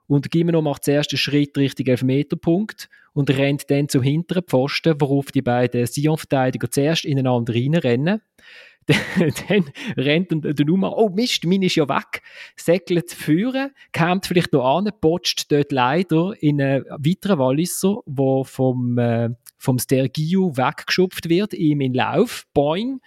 Und der Gimeno macht zuerst einen Schritt Richtung Elfmeterpunkt und rennt dann zum hinteren Pfosten, worauf die beiden Sion-Verteidiger zuerst ineinander reinrennen. dann rennt der, der Nummer, oh Mist, meine ist ja weg, segelt führen, kommt vielleicht noch an, potscht dort leider in einen weiteren Walliser, der vom, äh, vom Stergio weggeschupft wird, ihm in Lauf, boing,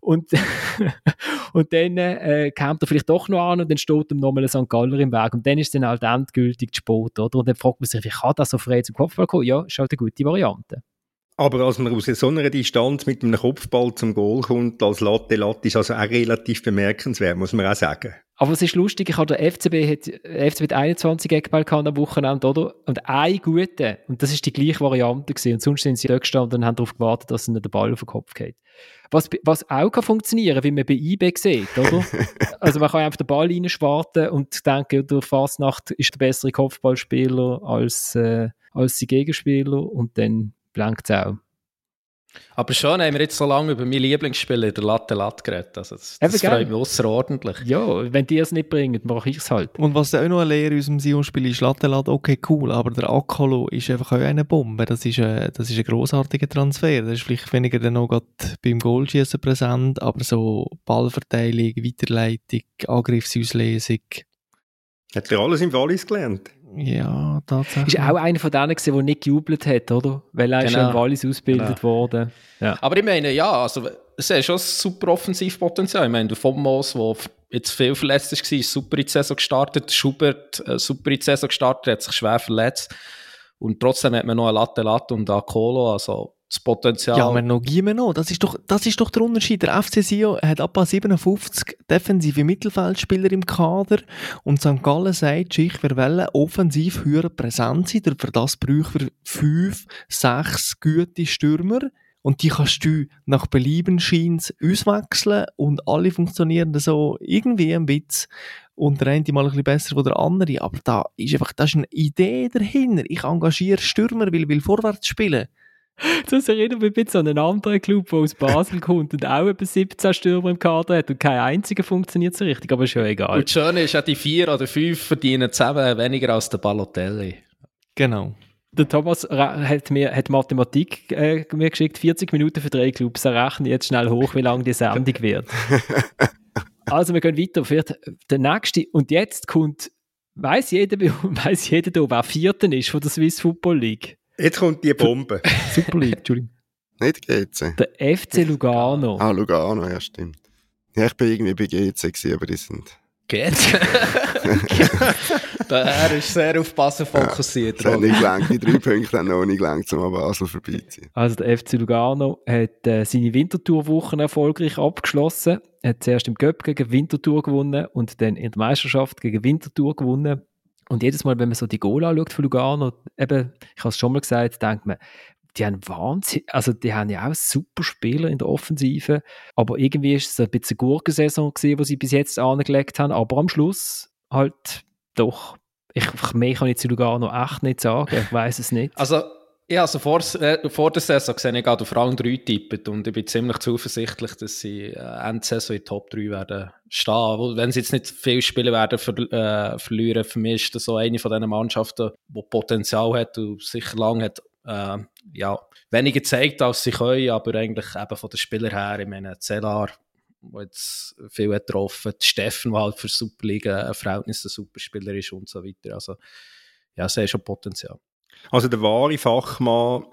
und, und dann äh, kommt er vielleicht doch noch an und dann steht ihm nochmal ein St. Galler im Weg. Und dann ist dann halt endgültig Sport, oder? Und dann fragt man sich, wie kann das so frei zum Kopfball kommen? Ja, ist halt eine gute Variante. Aber als man aus so einer Distanz mit einem Kopfball zum Goal kommt, als Latte Latte, ist also auch relativ bemerkenswert, muss man auch sagen. Aber es ist lustig, ich habe der FCB, hat, FCB hat 21 Eckball am Wochenende, oder? Und ein guter, und das ist die gleiche Variante gewesen. Und sonst sind sie dort gestanden und haben darauf gewartet, dass ihnen der Ball auf den Kopf geht. Was, was auch kann funktionieren, wie man bei IB sieht, oder? also man kann einfach den Ball reinschwarten und denken, der Fasnacht ist der bessere Kopfballspieler als, äh, als die Gegenspieler und dann blankt es auch. Aber schon haben wir jetzt so lange über meinen Lieblingsspieler, der Latte Latte, geredet. Also das, das freut mich außerordentlich. Ja, wenn die es nicht bringen, mache ich es halt. Und was auch noch eine Lehre in unserem Sion-Spiel ist, Latte Latte, okay, cool, aber der Akolo ist einfach auch eine Bombe. Das ist, ein, das ist ein grossartiger Transfer. Das ist vielleicht weniger dann noch beim Goalschießen präsent, aber so Ballverteilung, Weiterleitung, Angriffsauslesung. Hat er alles im Wallis gelernt? Ja, tatsächlich. Ist auch einer von denen, der nicht gejubelt hat, oder? Weil er genau. ja in Wallis ausgebildet genau. worden. Ja. Aber ich meine, ja, also es ist schon ein super Offensivpotenzial. Ich meine, der Fomos, der jetzt viel verletzt ist, ist super in die Saison gestartet. Schubert, äh, super in die Saison gestartet, hat sich schwer verletzt. Und trotzdem hat man noch eine Latte Latte und Colo, also das Potenzial. Ja, aber noch Gimeno, das ist doch, das ist doch der Unterschied. Der FC Sion hat ab 57 defensive Mittelfeldspieler im Kader und St. Gallen sagt, ich wir wollen offensiv höher präsent sein, für das brauchen wir fünf, sechs gute Stürmer und die kannst du nach Belieben scheins auswechseln und alle funktionieren so irgendwie ein bisschen und der eine mal ein bisschen besser als der andere, aber da ist einfach, das ist eine Idee dahinter. Ich engagiere Stürmer, weil ich will vorwärts spielen. Das erinnert mich ein bisschen an einen anderen Club, der aus Basel kommt und auch etwa 17 Stürmer im Kader hat und kein einziger funktioniert so richtig, aber ist ja egal. Und das Schöne ist ja, die vier oder fünf verdienen zusammen weniger als der Balotelli. Genau. Der Thomas hat mir hat Mathematik äh, mir geschickt, 40 Minuten für drei Clubs. Er rechnet jetzt schnell hoch, wie lange die Sendung wird. also wir gehen weiter. Vielleicht der nächste. Und jetzt kommt, weiß jeder, weiß jeder da, wer Vierter ist von der Swiss Football League? Jetzt kommt die Bombe. Super League, Entschuldigung. Nicht GC. Der FC Lugano. Ah, Lugano, ja, stimmt. Ja, ich bin irgendwie bei GC gewesen, aber die sind... GC? er ist sehr auf Basel fokussiert. Ja, nicht gelangt, die drei Punkte haben noch nicht gelangt, um an Basel vorbeiziehen. Also der FC Lugano hat äh, seine Wintertourwochen erfolgreich abgeschlossen. Er hat zuerst im Göpp gegen Winterthur gewonnen und dann in der Meisterschaft gegen Winterthur gewonnen. Und jedes Mal, wenn man so die Goal anschaut von Lugano, eben, ich habe es schon mal gesagt, denkt man, die haben Wahnsinn, also die haben ja auch super Spieler in der Offensive, aber irgendwie ist es ein bisschen eine Gurkensaison gewesen, die sie bis jetzt angelegt haben, aber am Schluss halt doch. Ich, mehr kann ich zu Lugano echt nicht sagen, ich weiß es nicht. Also ja, also vor, äh, vor der Saison sehe ich gerade auf Rang 3 tippen und ich bin ziemlich zuversichtlich, dass sie äh, Endsaison in Top 3 werden stehen. Wenn sie jetzt nicht viel Spiele werden ver äh, verlieren, für mich ist das so eine von diesen Mannschaften, die Potenzial hat und sicher lange hat, äh, ja, weniger gezeigt, als sie können, aber eigentlich eben von den Spielern her, ich meine, Zellar, der jetzt viel hat getroffen, Steffen, der halt für Superliga ein Verhältnis ein Superspieler ist und so weiter. Also, ja, sehe schon Potenzial. Also der wahre Fachmann,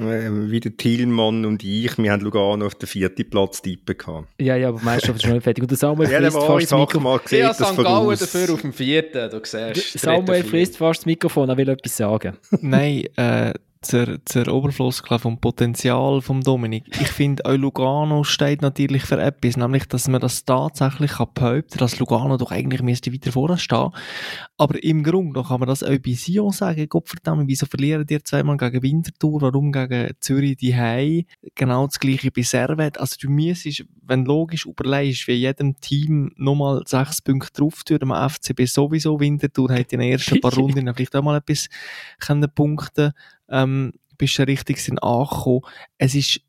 äh, wie der Thielmann und ich, wir haben Lugano auf den vierten Platz tippen gehabt. Ja, ja, aber Meisterschaft ist schon nicht fertig. Und der Samuel ja, frisst fast das Mikrofon. Ja, das St. Gallen dafür auf dem vierten, du siehst. Samuel frisst fast das Mikrofon, er will etwas sagen. Nein, äh, zur, zur Oberflussklasse vom Potenzial vom Dominik. Ich finde, auch Lugano steht natürlich für etwas, nämlich, dass man das tatsächlich kann behaupten, dass Lugano doch eigentlich müsste weiter vorne stehen. Aber im Grunde kann man das auch bei Sion sagen, Gottverdammt, wieso verlieren die zweimal gegen Winterthur, warum gegen Zürich die Hei? Genau das gleiche bei Servet. Also du müsstest, wenn logisch überlegst, wie jedem Team nochmal sechs Punkte drauf tun, am FCB sowieso Winterthur hat in den ersten paar Runden vielleicht auch mal etwas können punkten ähm, bist du richtig sind angekommen. Es ist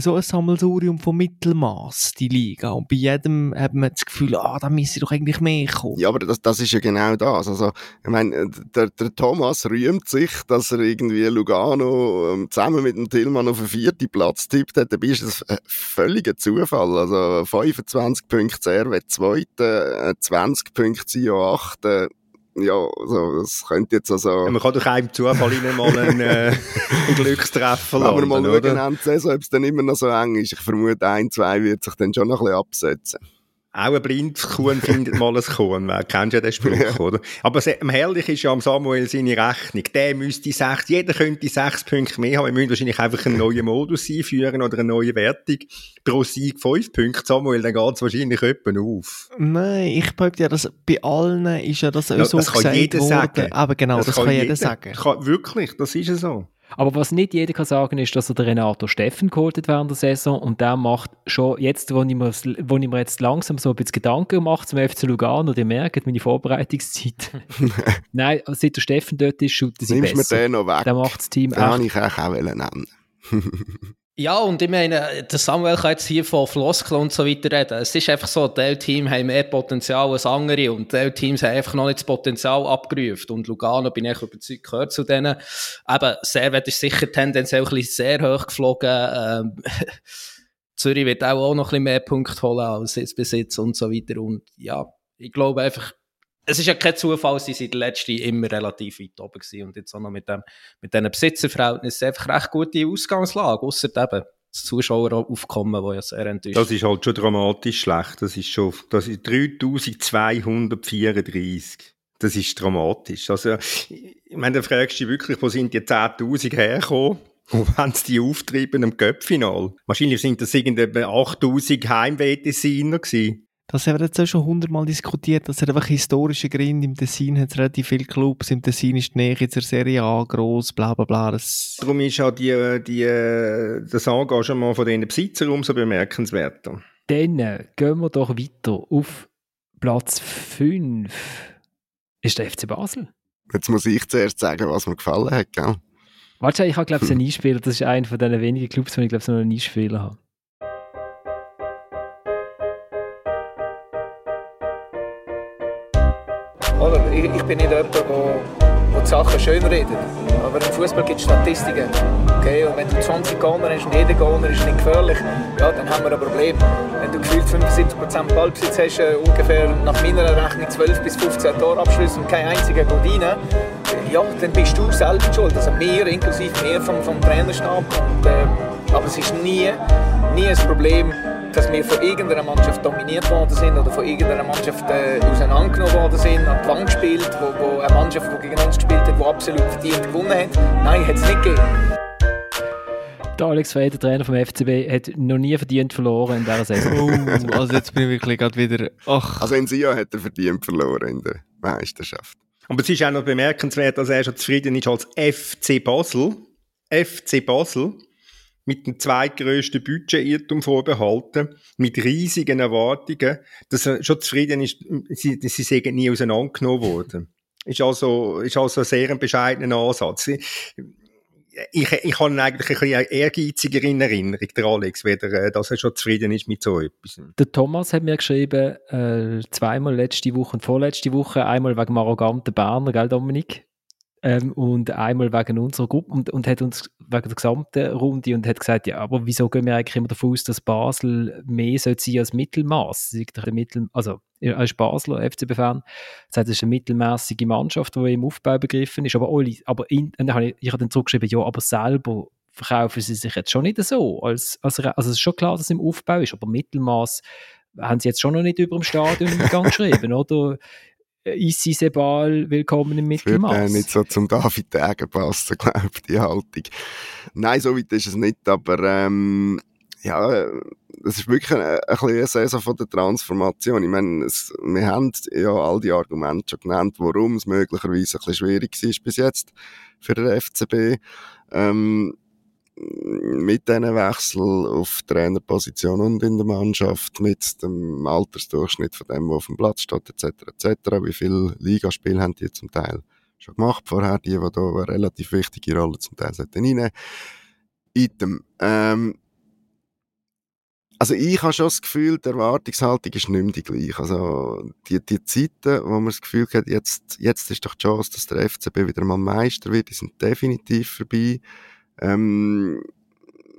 so ein Sammelsurium von Mittelmaß, die Liga. Und bei jedem hat man das Gefühl, ah, da müsste doch eigentlich mehr kommen. Ja, aber das, das ist ja genau das. Also, ich meine, der, der Thomas rühmt sich, dass er irgendwie Lugano ähm, zusammen mit dem Tillmann auf den vierten Platz tippt hat. Dabei ist das ein völliger Zufall. Also 25 Punkte zweite, äh, 20 Punkte Sio achte. Ja, also, das könnte jetzt also... Ja, man kann durch einen Zufall nicht mal einen, äh, einen Glückstreffer Aber landen, mal schauen, Saison, ob es dann immer noch so eng ist. Ich vermute, ein, zwei wird sich dann schon noch ein bisschen absetzen. Auch ein Blindkuhn findet mal ein Kuhn. Wer kennt ja den Spruch, oder? Aber herrlich ist ja am Samuel seine Rechnung. Der müsste sechs, jeder könnte sechs Punkte mehr haben. Wir müssen wahrscheinlich einfach einen neuen Modus einführen oder eine neue Wertung. Pro Sieg fünf Punkte. Samuel, dann geht es wahrscheinlich öppen auf. Nein, ich behaupte ja, dass bei allen ist ja das auch Ja, so das kann jeder worden. sagen. Aber genau, das, kann jeder, sagen. Kann, wirklich, das ist ja so. Aber was nicht jeder kann sagen, ist, dass er den Renato Steffen geholt hat während der Saison und der macht schon jetzt, wo ich mir, wo ich mir jetzt langsam so ein bisschen Gedanken mache zum FC Lugano, ihr merkt meine Vorbereitungszeit. Nein, seit der Steffen dort ist, shooten sie Nimmst du mir besser. den noch weg? Der macht das Team Den echt. ich eigentlich auch nennen. Ja, und ich meine, der Samuel kann jetzt hier von Floskeln und so weiter reden. Es ist einfach so, Team haben mehr Potenzial als andere und Teams haben einfach noch nicht das Potenzial abgerufen. Und Lugano, bin ich überzeugt, gehört zu denen. Eben, Servet ist sicher tendenziell ein bisschen sehr hoch geflogen. Ähm, Zürich wird auch, auch noch ein bisschen mehr Punkte holen als jetzt bis jetzt und so weiter. Und ja, ich glaube einfach, es ist ja kein Zufall, sie sind letzte immer relativ weit oben gewesen und jetzt auch noch mit dem, mit diesen Besitzerverhältnissen einfach recht gute Ausgangslage, ausser eben das Zuschaueraufkommen, das ja sehr enttäuscht Das ist halt schon dramatisch schlecht. Das ist schon, das ist 3234. das ist dramatisch. Also, ich meine, da fragst du dich wirklich, wo sind die 10.000 hergekommen? Und wenn sie die auftreiben im Göppfinal? Wahrscheinlich sind das irgendwie 8.000 Heimweh-Designer gewesen. Das haben wir jetzt auch schon hundertmal diskutiert. Das hat einfach historische Gründe. Im Tessin hat es relativ viele Clubs. Im Tessin ist die Nähe zur Serie A gross, bla bla bla. Das Darum ist auch die, die, das Engagement von diesen Besitzern umso bemerkenswerter. Dann äh, gehen wir doch weiter auf Platz 5. Ist der FC Basel. Jetzt muss ich zuerst sagen, was mir gefallen hat, gell? Warte, ich habe, glaube ich, einen Einspieler. Das ist einer von den wenigen Clubs, wo ich, glaube ich, noch einen Einspieler habe. Oder? Ich, ich bin nicht jemand, der die Sachen schön redet. Aber im Fußball gibt es Statistiken. Okay? Und wenn du 20 Goner hast und jeder Goner ist nicht gefährlich, ja, dann haben wir ein Problem. Wenn du gefühlt 75% Ballbesitz hast, äh, ungefähr nach meiner Rechnung 12 bis 15 Torabschlüsse und kein einziger Godin, ja, dann bist du selber schuld. Also wir, inklusive mir vom, vom Trainerstab. Und, äh, aber es ist nie, nie ein Problem, dass wir von irgendeiner Mannschaft dominiert worden sind oder von irgendeiner Mannschaft äh, auseinandergenommen worden sind, an die Wand gespielt, wo, wo eine Mannschaft, die gegen uns gespielt hat, die absolut verdient gewonnen hat. Nein, hat es nicht gegeben. Der Alex Frey, der Trainer vom FCB, hat noch nie verdient verloren in dieser Saison. Oh, also jetzt bin ich wirklich gerade wieder. Ach. Also in Sion hat er verdient verloren in der Meisterschaft. Aber es ist auch noch bemerkenswert, dass er schon zufrieden ist als FC Basel. FC Basel mit dem zweitgrößten Budgetirrtum vorbehalten, mit riesigen Erwartungen, dass er schon zufrieden ist, sie, sie sind nie auseinandergenommen worden. Ist also, ist also sehr bescheidener Ansatz. Ich, ich habe ihn eigentlich ein bisschen ehrgeiziger in Erinnerung, der Alex, weder, äh, dass er schon zufrieden ist mit so etwas. Der Thomas hat mir geschrieben, äh, zweimal letzte Woche und vorletzte Woche, einmal wegen dem arroganten Berner, gell Dominik? Ähm, und einmal wegen unserer Gruppe und, und hat uns wegen der gesamten Runde und hat gesagt, ja, aber wieso gehen wir eigentlich immer davon aus, dass Basel mehr sollte sein als Mittelmaß? Mittel, also ist Basler FCB-Fan, sagt, es ist eine mittelmäßige Mannschaft, die im Aufbau begriffen ist, aber, alle, aber in, dann habe ich, ich habe dann zurückgeschrieben, ja, aber selber verkaufen sie sich jetzt schon nicht so. Als, als, also es ist schon klar, dass es im Aufbau ist, aber Mittelmaß haben sie jetzt schon noch nicht über dem Stadion im Gang geschrieben, oder? Issi Sebal, willkommen im Mittelmaß. Wird äh, nicht so zum David Degen passen, glaube ich, die Haltung. Nein, so weit ist es nicht, aber ähm, ja, es ist wirklich eine, eine, eine Saison von der Transformation. Ich meine, es, wir haben ja all die Argumente schon genannt, warum es möglicherweise ein bisschen schwierig war bis jetzt für den FCB. Ähm, mit diesen Wechsel auf Trainerposition und in der Mannschaft, mit dem Altersdurchschnitt von dem, der auf dem Platz steht, etc., etc., wie viele Ligaspiele haben die zum Teil schon gemacht vorher, die, die da eine relativ wichtige Rolle zum Teil reinnehmen Item. Ähm, also ich habe schon das Gefühl, die Erwartungshaltung ist nicht mehr die gleiche. Also die, die Zeiten, wo man das Gefühl hat, jetzt, jetzt ist doch die Chance, dass der FCB wieder mal Meister wird, die sind definitiv vorbei. Ähm,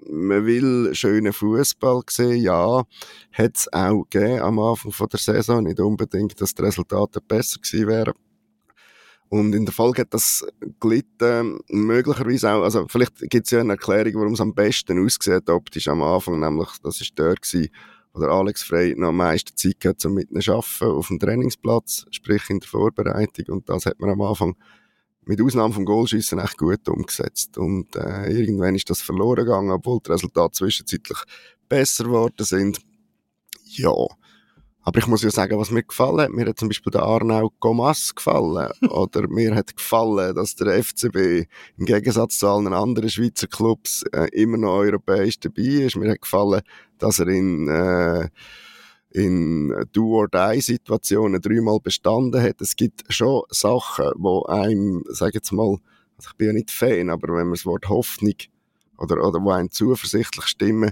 man will schönen Fußball sehen, ja, hat es auch gegeben am Anfang der Saison, nicht unbedingt, dass die Resultate besser gewesen wären. Und in der Folge hat das gelitten, möglicherweise auch, also vielleicht gibt es ja eine Erklärung, warum es am besten aussieht optisch am Anfang, nämlich das ist dort gewesen, wo der Alex Frey noch am meisten Zeit hat, um mit zu arbeiten, auf dem Trainingsplatz, sprich in der Vorbereitung. Und das hat man am Anfang mit Ausnahme vom Goalschießen echt gut umgesetzt. Und äh, irgendwann ist das verloren gegangen, obwohl die Resultate zwischenzeitlich besser geworden sind. Ja. Aber ich muss ja sagen, was mir gefallen hat. Mir hat zum Beispiel der Arnau Gomas gefallen. Oder mir hat gefallen, dass der FCB im Gegensatz zu allen anderen Schweizer Clubs äh, immer noch europäisch dabei ist. Mir hat gefallen, dass er in äh, in Do-or-Die-Situationen dreimal bestanden hat. Es gibt schon Sachen, wo einem, sag jetzt mal, also ich bin ja nicht Fan, aber wenn man das Wort Hoffnung oder, oder wo einem zuversichtlich stimmen,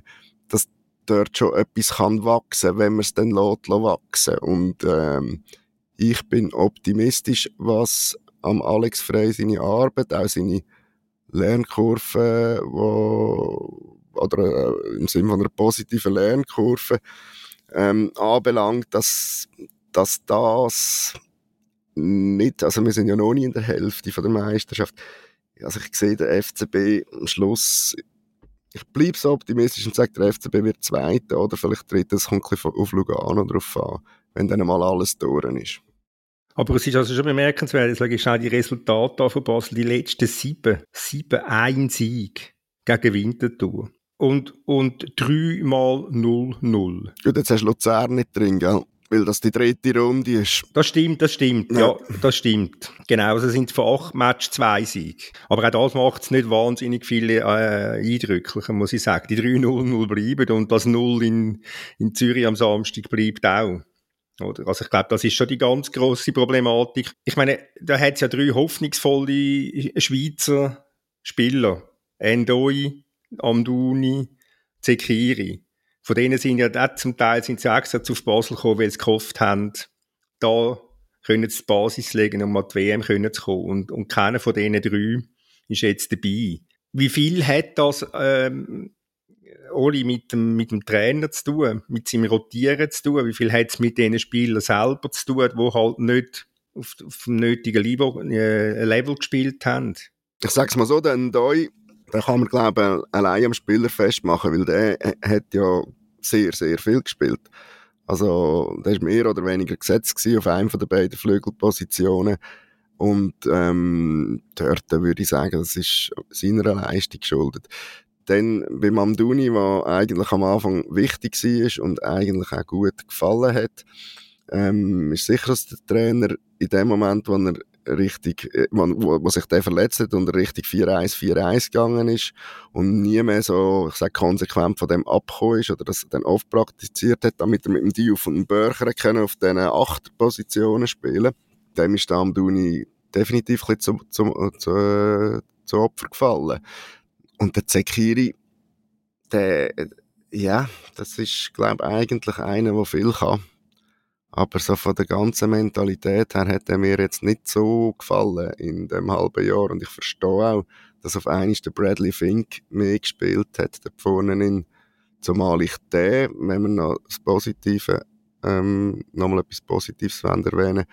dass dort schon etwas kann wachsen, wenn man es dann lässt, wachsen. Und ähm, ich bin optimistisch, was am Alex Frey seine Arbeit, auch seine Lernkurve, wo, oder äh, im Sinne von einer positiven Lernkurve, ähm, anbelangt, dass, dass das nicht, also wir sind ja noch nie in der Hälfte von der Meisterschaft. Also ich sehe den FCB am Schluss, ich bleibe so optimistisch und sage, der FCB wird Zweiter oder vielleicht Dritter, es kommt ein bisschen auf Lugano drauf an, wenn dann mal alles durch ist. Aber es ist also schon bemerkenswert, jetzt sage ich schnell die Resultate von Basel, die letzten sieben, sieben ein Sieg gegen Winterthur. Und, und dreimal 0-0. Gut, jetzt hast du Luzern nicht drin, gell? Weil das die dritte Runde ist. Das stimmt, das stimmt, ja, das stimmt. Genau, also sind von acht Match zwei Sieg. Aber auch das macht es nicht wahnsinnig viele äh, eindrücklicher, muss ich sagen. Die 3-0-0 bleiben und das 0 in, in Zürich am Samstag bleibt auch. Oder? Also ich glaube, das ist schon die ganz große Problematik. Ich meine, da hat es ja drei hoffnungsvolle Schweizer Spieler. Endoi, Amduni, Zekiri. Von denen sind ja auch zum Teil sind sie extra zu Basel gekommen, weil sie gehofft haben, da können sie die Basis legen, um an die WM zu kommen. Und, und keiner von diesen drei ist jetzt dabei. Wie viel hat das ähm, Oli mit dem, mit dem Trainer zu tun, mit seinem Rotieren zu tun? Wie viel hat es mit den Spielern selber zu tun, die halt nicht auf, auf dem nötigen Level, äh, Level gespielt haben? Ich sag's mal so, denn Doi den kann man, glaube ich, allein am Spieler festmachen, weil der hat ja sehr, sehr viel gespielt. Also, der war mehr oder weniger gesetzt auf einem der beiden Flügelpositionen. Und ähm, dort würde ich sagen, das ist seiner Leistung geschuldet. Dann beim Amduni, der eigentlich am Anfang wichtig war und eigentlich auch gut gefallen hat, ähm, ist sicher, dass der Trainer in dem Moment, wo er richtig, äh, wo, wo sich der verletzt hat und richtig 4-1, 4-1 gegangen ist und nie mehr so, ich sag, konsequent von dem abgekommen ist oder das dann oft praktiziert hat, damit er mit dem Diouf und dem Börcher können auf diesen acht Positionen spielen. Dem ist da am Duni definitiv ein zu, zu, zu, äh, zu Opfer gefallen. Und der Zekiri, der, ja, das ist, glaube ich, eigentlich einer, der viel kann. Aber so von der ganzen Mentalität her hat er mir jetzt nicht so gefallen in dem halben Jahr. Und ich verstehe auch, dass auf einmal der Bradley Fink mehr gespielt hat, da vorne in, zumal ich den, wenn wir noch das Positive, ähm, nochmal etwas Positives erwähnen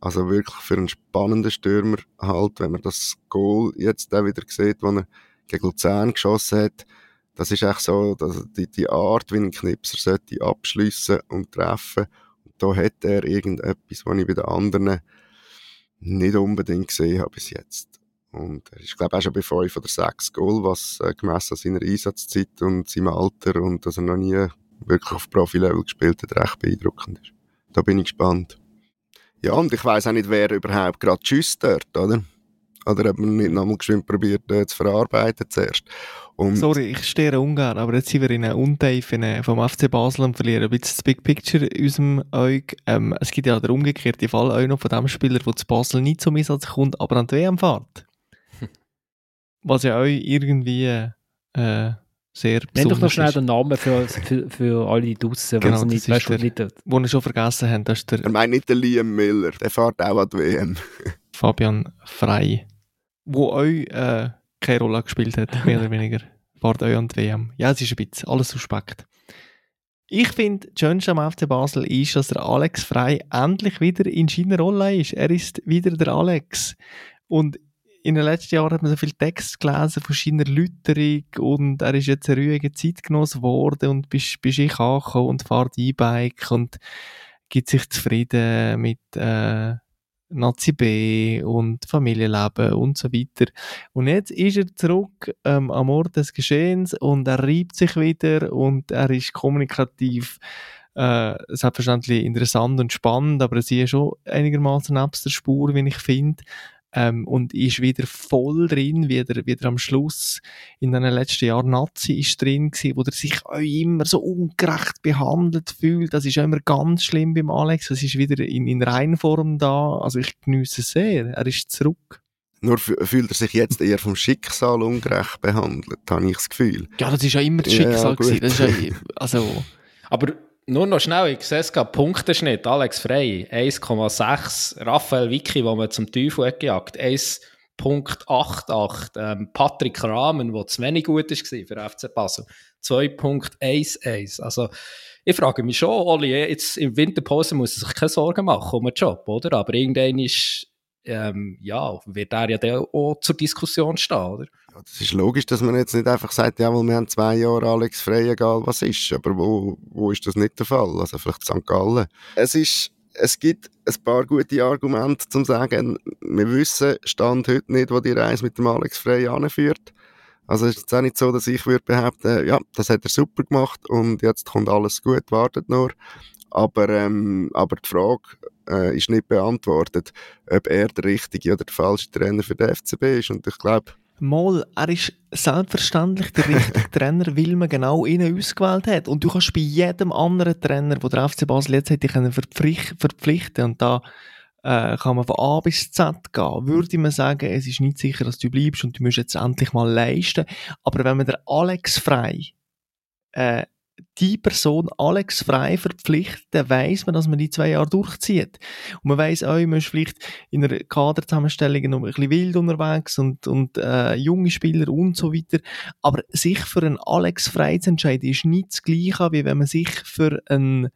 also wirklich für einen spannenden Stürmer halt, wenn man das Goal jetzt auch wieder sieht, wo er gegen Luzern geschossen hat, das ist echt so, dass die, die Art, wie ein Knipser sollte abschliessen und treffen da hat er irgendetwas, was ich bei den anderen nicht unbedingt gesehen habe bis jetzt. Und er ist, glaube ich, auch schon bei fünf oder sechs Goal, was äh, gemessen an seiner Einsatzzeit und seinem Alter und dass er noch nie wirklich auf Profi-Level gespielt hat, recht beeindruckend ist. Da bin ich gespannt. Ja, und ich weiß auch nicht, wer überhaupt gerade tschüss dort, oder? Oder ob man nicht nochmal geschwind probiert, äh, zu verarbeiten zuerst. Und Sorry, ich stehe ungern, aber jetzt sind wir in einer Untiefe vom FC Basel und verlieren ein bisschen das Big Picture in unserem Auge. Ähm, es gibt ja den umgekehrten Fall auch noch von dem Spieler, der zu Basel nicht zum Einsatz kommt, aber an die WM fährt. Was ja auch irgendwie äh, sehr Nenn doch noch schnell den Namen für, für, für alle draussen, genau, die nicht, weißt, der, nicht, wo wir schon vergessen haben. Das ist der, er meint nicht den Liam Miller, der fährt auch an die WM. Fabian Frey wo euch äh, keine Rolle gespielt hat, mehr oder weniger. Fahrt euch an die WM. Ja, es ist ein bisschen alles suspekt. Ich finde, das Schönste am FC Basel ist, dass der Alex Frei endlich wieder in seiner Rolle ist. Er ist wieder der Alex. Und in den letzten Jahren hat man so viel Text gelesen von seiner Lüterung und er ist jetzt ein ruhiger Zeitgenoss geworden und bist, bist ich angekommen und fährt E-Bike und gibt sich zufrieden mit äh, Nazi B und Familienleben und so weiter. Und jetzt ist er zurück ähm, am Ort des Geschehens und er reibt sich wieder und er ist kommunikativ äh, selbstverständlich interessant und spannend, aber sie ist schon einigermaßen ab der Spur, wie ich finde ähm, und ist wieder voll drin, wieder, wieder am Schluss in den letzten Jahren Nazi ist drin gewesen, wo er sich auch immer so ungerecht behandelt fühlt. Das ist auch immer ganz schlimm beim Alex. Das ist wieder in, in Reinform da. Also ich genieße es sehr. Er ist zurück. Nur fühlt er sich jetzt eher vom Schicksal ungerecht behandelt, habe ich das Gefühl. Ja, das ist ja immer das Schicksal ja, Das ist ja, also... Aber nur noch schnell, ich sehe es gerade, Punkteschnitt, Alex Frey, 1,6, Raphael Vicky, wo man zum Teufel hat gejagt, 1,88, ähm, Patrick Rahmen, der zu wenig gut war für FC Basel, 2,11. Also, ich frage mich schon, Oli, jetzt im Winterpause muss er sich keine Sorgen machen um den Job, oder? Aber irgendwann ist, ähm, ja, wird er ja auch zur Diskussion stehen, oder? Ja, das ist logisch, dass man jetzt nicht einfach sagt, ja, wir haben zwei Jahre Alex Frey, egal was ist. Aber wo, wo ist das nicht der Fall? Also vielleicht St. Gallen. Es ist, es gibt ein paar gute Argumente, zum zu sagen, wir wissen, Stand heute nicht, wo die Reise mit dem Alex Frey anführt. Also es ist jetzt auch nicht so, dass ich würde behaupten, ja, das hat er super gemacht und jetzt kommt alles gut, wartet nur. Aber, ähm, aber die Frage äh, ist nicht beantwortet, ob er der richtige oder der falsche Trainer für den FCB ist. Und ich glaube, Mal, er ist selbstverständlich der richtige Trainer, weil man genau ihn ausgewählt hat. Und du kannst bei jedem anderen Trainer, wo der FC Basel jetzt hätte, verpflichten und da äh, kann man von A bis Z gehen, würde man sagen, es ist nicht sicher, dass du bleibst und du musst jetzt endlich mal leisten. Aber wenn man der Alex Frei äh, die Person Alex Frei verpflichtet, dann weiss man, dass man die zwei Jahre durchzieht. Und man weiss auch, man ist vielleicht in einer Kaderzusammenstellung noch ein bisschen wild unterwegs und, und äh, junge Spieler und so weiter. Aber sich für einen Alex Frei zu entscheiden, ist nicht das Gleiche, wie wenn man sich für einen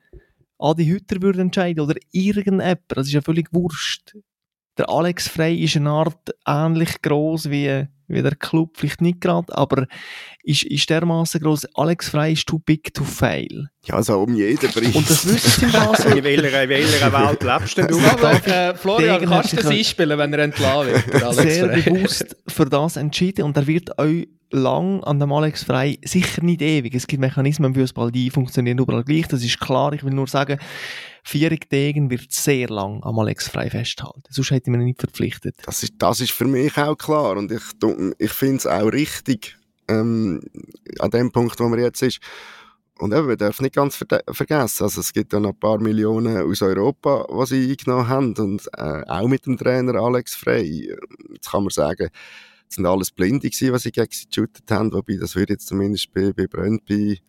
Adi Hütter würde entscheiden oder irgendjemand. Das ist ja völlig wurscht. Der Alex Frey ist eine Art ähnlich groß wie, wie der Club, vielleicht nicht gerade, aber ist, ist dermaßen groß. Alex Frey ist too big to fail. Ja, also um jeden Preis. Und das wissen Sie was? in welcher, in welcher Welt lebst denn du? äh, Florian, kannst du das einspielen, wenn er entlassen wird? Sehr bewusst für das entschieden und er wird euch lang an dem Alex Frei, sicher nicht ewig. Es gibt Mechanismen im Fußball, die funktionieren überall gleich, das ist klar. Ich will nur sagen, Vierig Degen wird sehr lang am Alex Frei festhalten. Sonst hätte man ihn nicht verpflichtet. Das ist, das ist für mich auch klar und ich, ich finde es auch richtig, ähm, an dem Punkt, wo man jetzt ist. Und eben, wir dürfen nicht ganz ver vergessen, also es gibt ja noch ein paar Millionen aus Europa, die sie eingenommen haben und äh, auch mit dem Trainer Alex Frey. Jetzt kann man sagen, es sind alles Blinde gewesen, was sie gegen sie geshootet haben, wobei das würde jetzt zumindest bei, bei Brøndby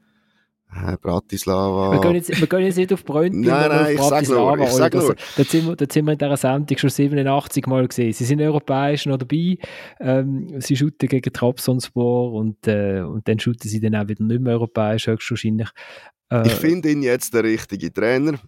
äh, Bratislava. Wir gehen, jetzt, wir gehen jetzt nicht auf Brøndby, nein, nein, auf Bratislava. Ich sag nur, ich sag nur. Da, sind wir, sind wir in dieser Sendung schon 87 Mal gesehen. Sie sind europäisch noch dabei. Ähm, sie shooten gegen Trabzonspor und, äh, und dann shooten sie dann auch wieder nicht mehr europäisch, höchstwahrscheinlich. Äh, ich finde ihn jetzt der richtige Trainer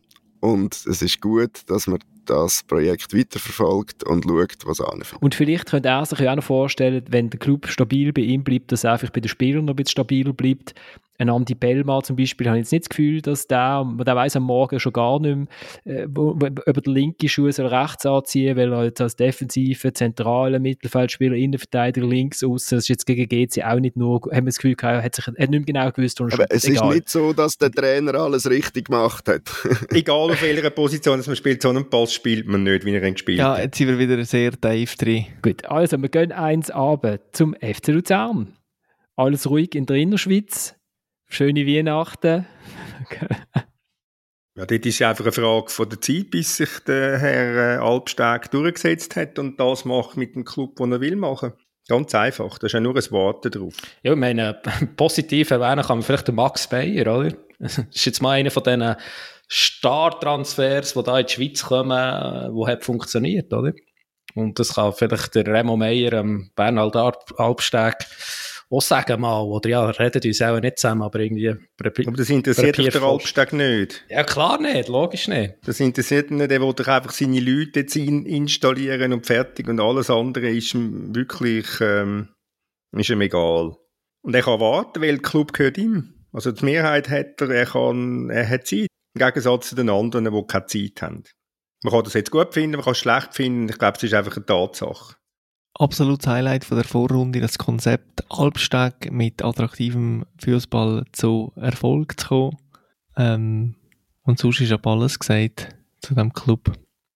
und es ist gut, dass man das Projekt weiterverfolgt und schaut, was anfängt. Und vielleicht könnte er sich auch noch vorstellen, wenn der Club stabil bei ihm bleibt, dass er einfach bei den Spielern noch ein bisschen stabiler bleibt, ein Andi Bellmar zum Beispiel, habe ich jetzt nicht das Gefühl, dass der, der weiß am Morgen schon gar nicht mehr, äh, ob er den linken Schuh soll rechts anziehen weil er jetzt als defensive, zentrale Mittelfeldspieler, Innenverteidiger links außen, das ist jetzt gegen GC auch nicht nur, haben wir das Gefühl gehabt, er hat sich er hat nicht mehr genau gewusst, wo Aber es egal. ist nicht so, dass der Trainer alles richtig gemacht hat. egal auf welcher Position dass man spielt, so einen Spielt man nicht, wie er ihn gespielt hat. Ja, jetzt sind wir wieder sehr tief drin. Gut, also wir gehen eins ab zum FC Luzern. Alles ruhig in der Innerschweiz schöne Weihnachten. ja, dort ist einfach eine Frage von der Zeit, bis sich der Herr äh, Albsteg durchgesetzt hat und das macht mit dem Club, den er will machen. Ganz einfach, da ist ja nur ein Warten drauf. Ja, ich meine, positiv erwähnen kann man vielleicht den Max Bayer, oder? Das ist jetzt mal einer von diesen Star-Transfers, die da in die Schweiz kommen, die hat funktioniert, oder? Und das kann vielleicht der Remo Meyer, ähm, Bernhard Albsteg, auch sagen mal, oder ja, reden uns auch nicht zusammen, aber irgendwie... Aber das interessiert dich der Albsteg nicht? Ja, klar nicht, logisch nicht. Das interessiert ihn nicht, er will doch einfach seine Leute jetzt in installieren und fertig und alles andere ist ihm wirklich, ähm, ist ihm egal. Und er kann warten, weil der Club gehört ihm. Also die Mehrheit hat er, er, kann, er hat Zeit. Im Gegensatz zu den anderen, die keine Zeit haben. Man kann das jetzt gut finden, man kann es schlecht finden. Ich glaube, es ist einfach eine Tatsache absolutes Highlight von der Vorrunde, das Konzept Albsteg mit attraktivem Fußball zu Erfolg zu kommen. Ähm, und sonst ist aber alles gesagt zu dem Club.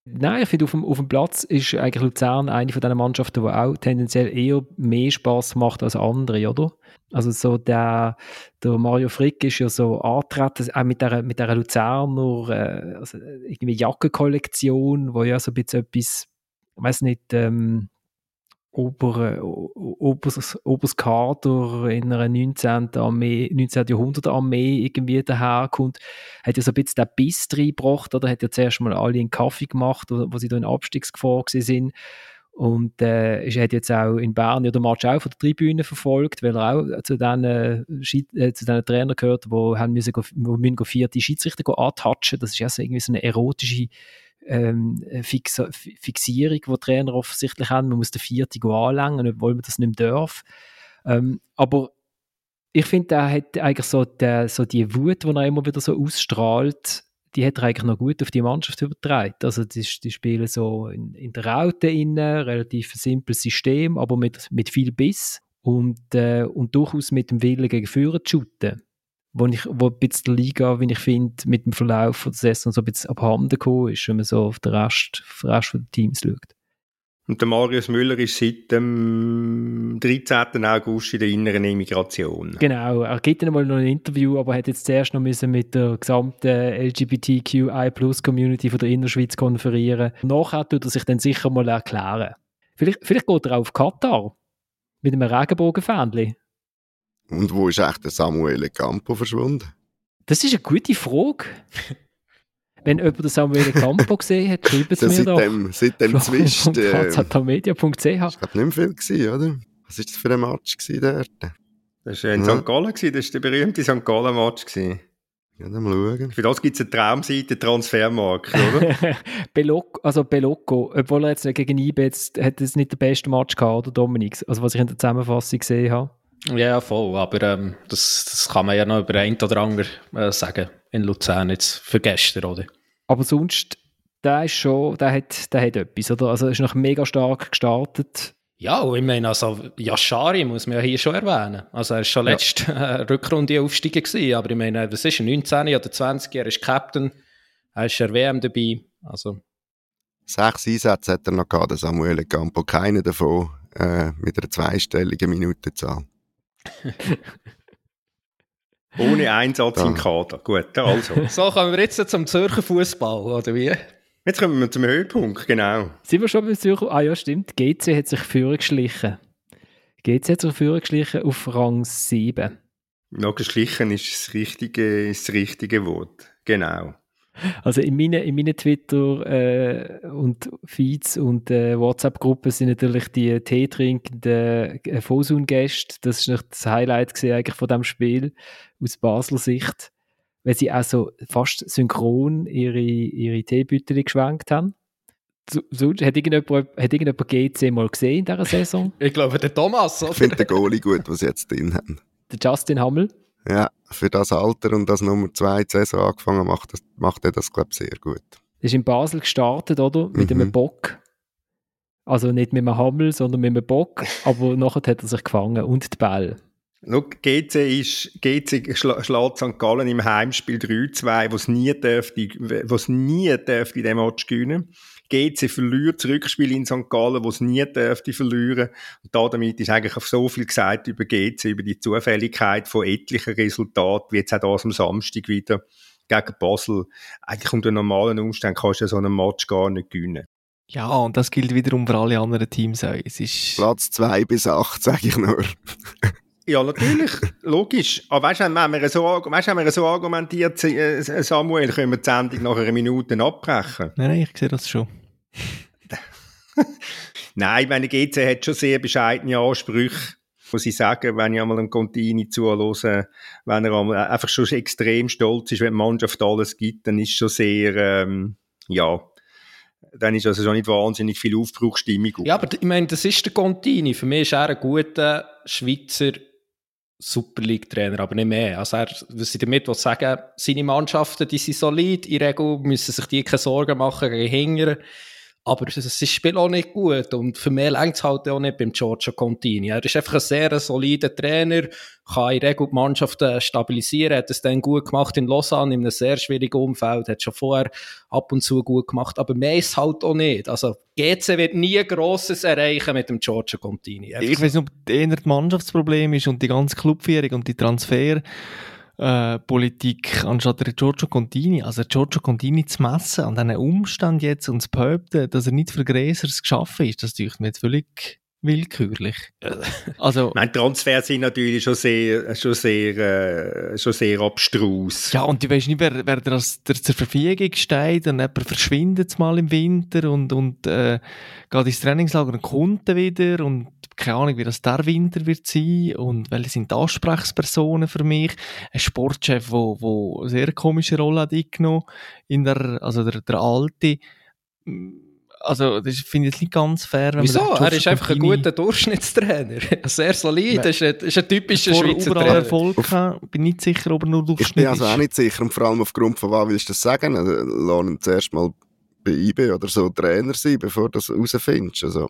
Nein, ich finde, auf dem, auf dem Platz ist eigentlich Luzern eine von den Mannschaften, die auch tendenziell eher mehr Spaß macht als andere, oder? Also so der, der Mario Frick ist ja so antreten, auch mit der, mit der Luzerner äh, also irgendwie Jackenkollektion, wo ja so ein bisschen etwas, ich weiß nicht, ähm, Ober, Obers, Obers Kader in einer 19. Armee, 19. Jahrhundert Armee irgendwie daherkommt, hat ja so ein bisschen den Biss reingebracht, oder hat ja zuerst mal alle einen Kaffee gemacht, wo, sie da in Abstiegsgefahr sind. Und äh, er hat jetzt auch in Bern ja den Match auch von der Tribüne verfolgt, weil er auch zu diesen, äh, zu diesen Trainern gehört, die haben müssen, wo müssen vierte Schiedsrichter antatschen. Das ist ja so irgendwie so eine erotische ähm, Fix Fixierung, die Trainer offensichtlich haben. Man muss den vierten anlängen, obwohl man das nicht mehr darf. Ähm, aber ich finde, er hat eigentlich so, der, so die Wut, die er immer wieder so ausstrahlt, die hat er eigentlich noch gut auf die Mannschaft übertragen. Also die, die spielen so in, in der Raute innen, relativ simples System, aber mit, mit viel Biss und, äh, und durchaus mit dem Willen gegen Führer zu shooten. Wo, ich, wo ein bisschen Liga, wie ich finde, mit dem Verlauf der Saison so ein bisschen abhanden gekommen ist, wenn man so auf den Rest, auf den Rest der Teams schaut. Und der Marius Müller ist seit dem 13. August in der inneren Emigration. Genau, er gibt dann mal noch ein Interview, aber hat jetzt zuerst noch müssen mit der gesamten LGBTQI-Plus-Community von der Innerschweiz konferieren. Nachher tut er sich dann sicher mal erklären. Vielleicht, vielleicht geht er auch auf Katar mit einem Regenbogenfähnchen. Und wo ist echt der Samuel Campo verschwunden? Das ist eine gute Frage. Wenn jemand den Samuel Campo gesehen hat, schreibt es mir seit doch. dem, seit dem Zwist. Äh, ich glaube nicht mehr viel gewesen, oder? Was war das für ein Match gewesen dort? Das war in Ja. St. Gallen, gewesen, das war der berühmte St. Gallen-Match. gewesen. Ja, dann mal schauen. Für das gibt es eine Traumseite Transfermarkt, oder? Belocco, also Belocco, obwohl er jetzt gegen IB jetzt, hat es nicht den besten Match gehabt, oder Dominik? Also was ich in der Zusammenfassung gesehen habe. Ja, voll. Aber ähm, das, das kann man ja noch über ein oder andere äh, sagen in Luzern jetzt für gestern, oder? Aber sonst, der ist schon, der hat, der hat etwas, oder? Also er ist noch mega stark gestartet. Ja, und ich meine, also Yashari muss man ja hier schon erwähnen. Also er ist schon Ja. letzte äh, Rückrunde aufsteigen gewesen, aber ich meine, was ist er, 19 oder 20, er ist Captain, er ist der WM dabei, also Sechs Einsätze hat er noch gehabt, der Samuel Campo. Keiner davon äh, mit einer zweistelligen Minutenzahl. Ohne Einsatz im. Kader. Gut, also. So kommen wir jetzt zum Zürcher Fußball, oder wie? Jetzt kommen wir zum Höhepunkt, genau. Sind wir schon beim Zürcher? Ah ja, stimmt. GC hat sich vorgeschlichen. GC hat sich vorgeschlichen auf Rang 7. Noch geschlichen ist das richtige, ist das richtige Wort. Genau. Also in meinen, in meinen Twitter äh, und Feeds und äh, WhatsApp-Gruppen sind natürlich die Tee trinkenden äh, Fosun-Gäste. Das ist noch das Highlight gewesen eigentlich von dem Spiel aus Basler Sicht, weil sie auch so fast synchron ihre, ihre Teebüttel geschwenkt haben. So, so, hat, irgendjemand, hat irgendjemand GC mal gesehen in dieser Saison? Ich glaube, der Thomas, Ich oder? finde den Goalie gut, was sie jetzt drin haben. Der Justin Hammel? Ja, für das Alter und das Nummer 2 die Saison angefangen macht, das, macht er das, glaube ich, sehr gut. Der ist in Basel gestartet, oder? Mit Mhm. einem Bock. Also nicht mit einem Hammel, sondern mit einem Bock. Aber nachher hat er sich gefangen. Und die Ball. Schau, GC, ist, GC schlägt St. Gallen im Heimspiel 3-2, was nie dürfte, was nie dürfte in diesem Match gewinnen. GC verliert das Rückspiel in St. Gallen, was nie dürfte verlieren. Und da damit ist eigentlich auf so viel gesagt über GC, über die Zufälligkeit von etlichen Resultaten, wie jetzt auch das am Samstag wieder gegen Basel. Eigentlich unter normalen Umständen kannst du ja so einen Match gar nicht gewinnen. Ja, und das gilt wiederum für alle anderen Teams auch. Es ist, Platz 2 bis 8, sage ich nur. Ja, natürlich, logisch. Aber weißt du, wenn wir so, weißt, wenn wir so argumentiert, äh, Samuel, können wir die Sendung nach einer Minute abbrechen. nein, nein, ich sehe das schon. Nein, meine GC hat schon sehr bescheidene Ansprüche, muss ich sagen, wenn ich einmal einem Contini zuhöre, wenn er einmal einfach schon extrem stolz ist, wenn die Mannschaft alles gibt, dann ist schon sehr, ähm, ja, dann ist also schon nicht wahnsinnig viel Aufbruchstimmung. Ja, aber ich meine, das ist der Contini. Für mich ist er ein guter Schweizer Super League-Trainer, aber nicht mehr. Also er, was ich damit will sagen, seine Mannschaften, die sind solid, in Regel müssen sich die keine Sorgen machen gegen Hinger. Aber das das Spiel auch nicht gut. Und für mich längt es halt auch nicht beim Giorgio Contini. Er ist einfach ein sehr solider Trainer, kann in Regel die Mannschaften stabilisieren, hat es dann gut gemacht in Lausanne, in einem sehr schwierigen Umfeld, hat schon vorher ab und zu gut gemacht, aber mehr ist halt auch nicht. Also GC wird nie Grosses erreichen mit dem Giorgio Contini. Einfach Ich weiß nicht, ob das Mannschaftsproblem ist und die ganze Clubführung und die Transferpolitik äh, Politik anstatt der Giorgio Contini. Also Giorgio Contini zu messen an diesen Umstand jetzt und zu behaupten, dass er nicht für Gräsers geschaffen ist, das tue mir jetzt völlig willkürlich. Also, Meine Transfers sind natürlich schon sehr, schon sehr, äh, schon sehr abstrus. ja, und du weißt nicht, wer, wer dir das, der zur Verfügung steht und jemand verschwindet mal im Winter und, und äh, geht ins Trainingslager und kommt wieder und keine Ahnung, wie das der Winter wird sein und welche sind die Ansprechpersonen für mich. Ein Sportchef, wo, wo eine sehr komische Rolle hat eingenommen in der, also der, der alte, also das finde ich nicht ganz fair. Wenn Wieso? man Er ist einfach ein guter Durchschnittstrainer. Sehr solid. Das ist ein, ist ein typischer Vor Schweizer Trainer. Erfolg gehabt. Bin nicht sicher, ob er nur Ich bin Durchschnitt also auch ist. nicht sicher, und vor allem aufgrund von was willst du das sagen? Also, lass ihn zuerst mal bei IB oder so Trainer sein, bevor du das herausfindest. Also,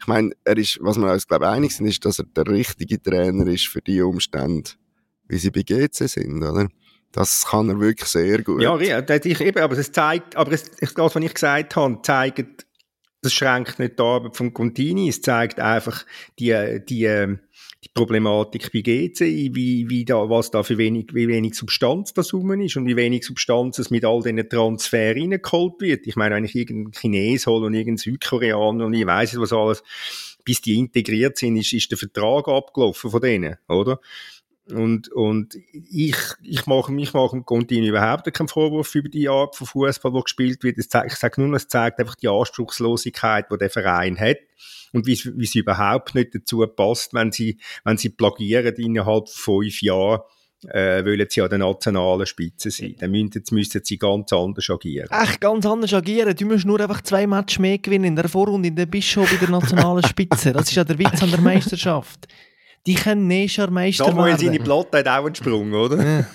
ich meine, er ist, was wir uns, glaube ich, einig sind, ist, dass er der richtige Trainer ist für die Umstände, wie sie bei GC sind, oder? Das kann er wirklich sehr gut. Ja, ja, ich eben, aber es zeigt, aber es, das, was ich gesagt habe, zeigt, das schränkt nicht die Arbeit von Contini, es zeigt einfach die, die, ähm, die Problematik bei GC, wie, wie da, was da für wenig, wie wenig Substanz da rum ist und wie wenig Substanz es mit all diesen Transfer reingeholt wird. Ich meine, wenn ich irgendeinen Chines hole und irgendeinen Südkoreaner und ich weiss nicht, was alles, bis die integriert sind, ist, ist der Vertrag abgelaufen von denen, oder? Und, und ich, ich mache, ich mache im Continu überhaupt keinen Vorwurf über die Art von Fußball, wo gespielt wird. Ich sage nur, es zeigt einfach die Anspruchslosigkeit, die der Verein hat. Und wie, wie sie überhaupt nicht dazu passt, wenn sie, wenn sie plagieren innerhalb von fünf Jahren, äh, wollen sie an der nationalen Spitze sein. Dann müssen, jetzt müssen sie ganz anders agieren. Echt ganz anders agieren. Du musst nur einfach zwei Matches mehr gewinnen in der Vorrunde, in der schon bei der nationalen Spitze. Das ist ja der Witz an der Meisterschaft. Die können nächstes Jahr Meister Samuel, seine werden. Platte hat auch einen Sprung, oder?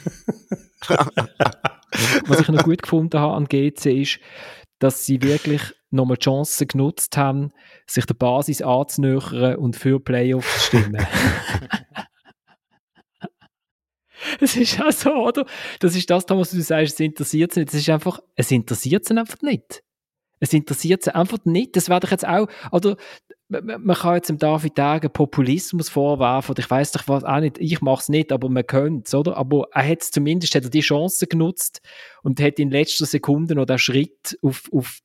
Was ich noch gut gefunden habe an GC ist, dass sie wirklich nochmal die Chance genutzt haben, sich der Basis anzunähern und für Playoffs zu stimmen. Es ist auch so, oder? Das ist das, Thomas, was du sagst, es interessiert sie nicht. Es ist einfach, es interessiert sie einfach nicht. Es interessiert sie einfach nicht. Das wäre doch jetzt auch, oder, man kann jetzt dem David Degen Populismus vorwerfen, oder ich weiß doch was auch nicht, ich mache es nicht, aber man könnte es, oder? Aber er hat zumindest hat er die Chance genutzt und hat in letzter Sekunde noch den Schritt auf, auf,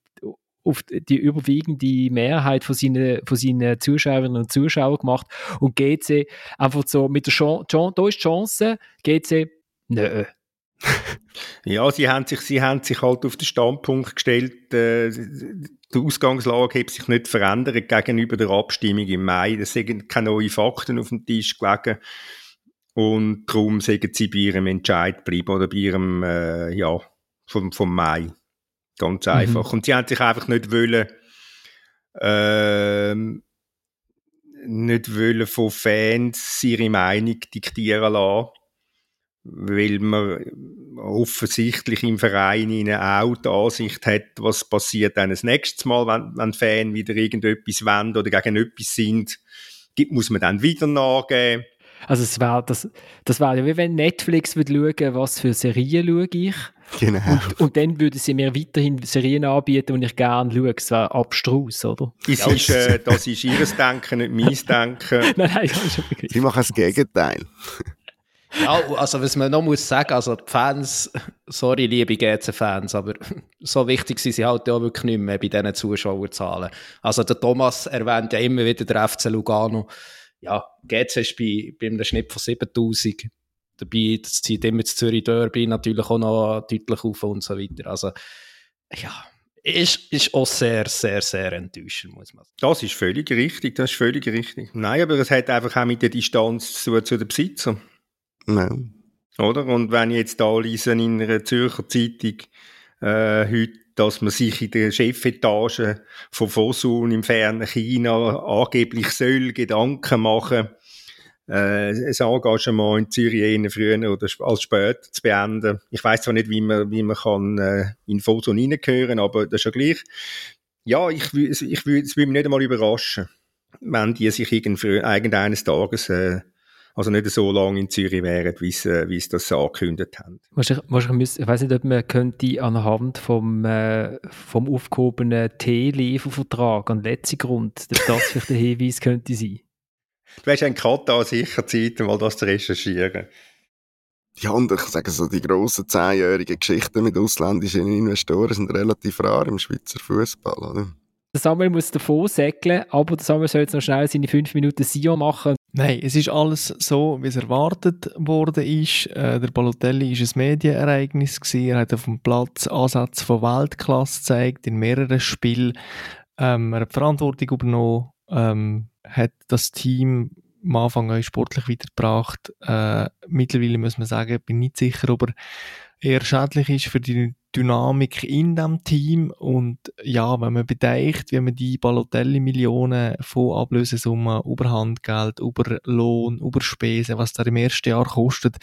auf die überwiegende Mehrheit von seinen, von seinen Zuschauerinnen und Zuschauern gemacht und GC einfach so mit der Chance, da ist die Chance, GC, nö. Ja, sie haben sich, sie haben sich halt auf den Standpunkt gestellt, äh, die Ausgangslage hat sich nicht verändert gegenüber der Abstimmung im Mai. Es sind keine neuen Fakten auf dem Tisch gelegen. Und darum sagen sie bei ihrem Entscheid bleiben oder bei ihrem, äh, ja, vom, vom Mai. Ganz einfach. Und sie haben sich einfach nicht wollen, ähm, nicht wollen von Fans ihre Meinung diktieren lassen weil man offensichtlich im Verein ihnen auch die Ansicht hat, was passiert dann das nächste Mal, wenn, wenn Fans wieder irgendetwas wollen oder gegen etwas sind, gibt, muss man dann wieder nachgeben. Also es wär, das, das wäre ja wie wenn Netflix würde schauen, was für Serien schaue ich. Genau. Und, und dann würden sie mir weiterhin Serien anbieten, die ich gerne schaue. Das wäre abstrus, oder? Das, ist, äh, das ist ihres Denken, nicht meins Denken. nein, nein, das ist schon begriffen. Sie machen das Gegenteil. Ja, also was man noch muss sagen, also die Fans, sorry liebe GC-Fans, aber so wichtig sind sie halt auch wirklich nicht mehr bei diesen Zuschauerzahlen. Also der Thomas erwähnt ja immer wieder der FC Lugano. Ja, GC ist bei, bei einem Schnitt von 7000 dabei, das zieht immer das Zürich Derby natürlich auch noch deutlich auf und so weiter. Also ja, ist, ist auch sehr, sehr, sehr enttäuschend, muss man sagen. Das ist völlig richtig, das ist völlig richtig. Nein, aber es hat einfach auch mit der Distanz zu, zu den Besitzern. Nein. Oder? Und wenn ich jetzt da lese in einer Zürcher Zeitung äh, heute, dass man sich in der Chefetage von Fosun im fernen China angeblich soll Gedanken machen, äh, ein Engagement in Zürich früher oder als später zu beenden. Ich weiß zwar nicht, wie man, wie man kann äh, in Fosun reingehören, aber das ist ja gleich. Ja, ich, wü- ich würde mich nicht einmal überraschen, wenn die sich irgend- irgendeines Tages äh, also nicht so lange in Zürich wären, wie sie, äh, wie sie das angekündigt haben. Wahrscheinlich, ich weiß nicht, ob man könnte anhand vom, äh, vom aufgehobenen T-Liefervertrag an letzten Grund, ob das vielleicht ein Hinweis könnte sein. Du hast in Katar sicher Zeit, mal das zu recherchieren. Ja, und ich sage so, die grossen zehnjährigen Geschichten mit ausländischen Investoren sind relativ rar im Schweizer Fußball, oder? Der Samuel muss davon säckeln, aber der Samuel soll jetzt noch schnell seine 5 Minuten Sion machen. Nein, es ist alles so, wie es erwartet worden ist. Äh, der Balotelli ist ein Medienereignis gewesen. Er hat auf dem Platz Ansätze von Weltklasse gezeigt in mehreren Spielen. Ähm, er hat Verantwortung übernommen, ähm, hat das Team am Anfang auch sportlich weitergebracht. Äh, mittlerweile muss man sagen, bin nicht sicher, ob er eher schädlich ist für die Dynamik in dem Team und ja, wenn man bedenkt, wie man die Balotelli-Millionen von Ablösesummen über Handgeld, über Lohn, über Spesen, was da im ersten Jahr kostet,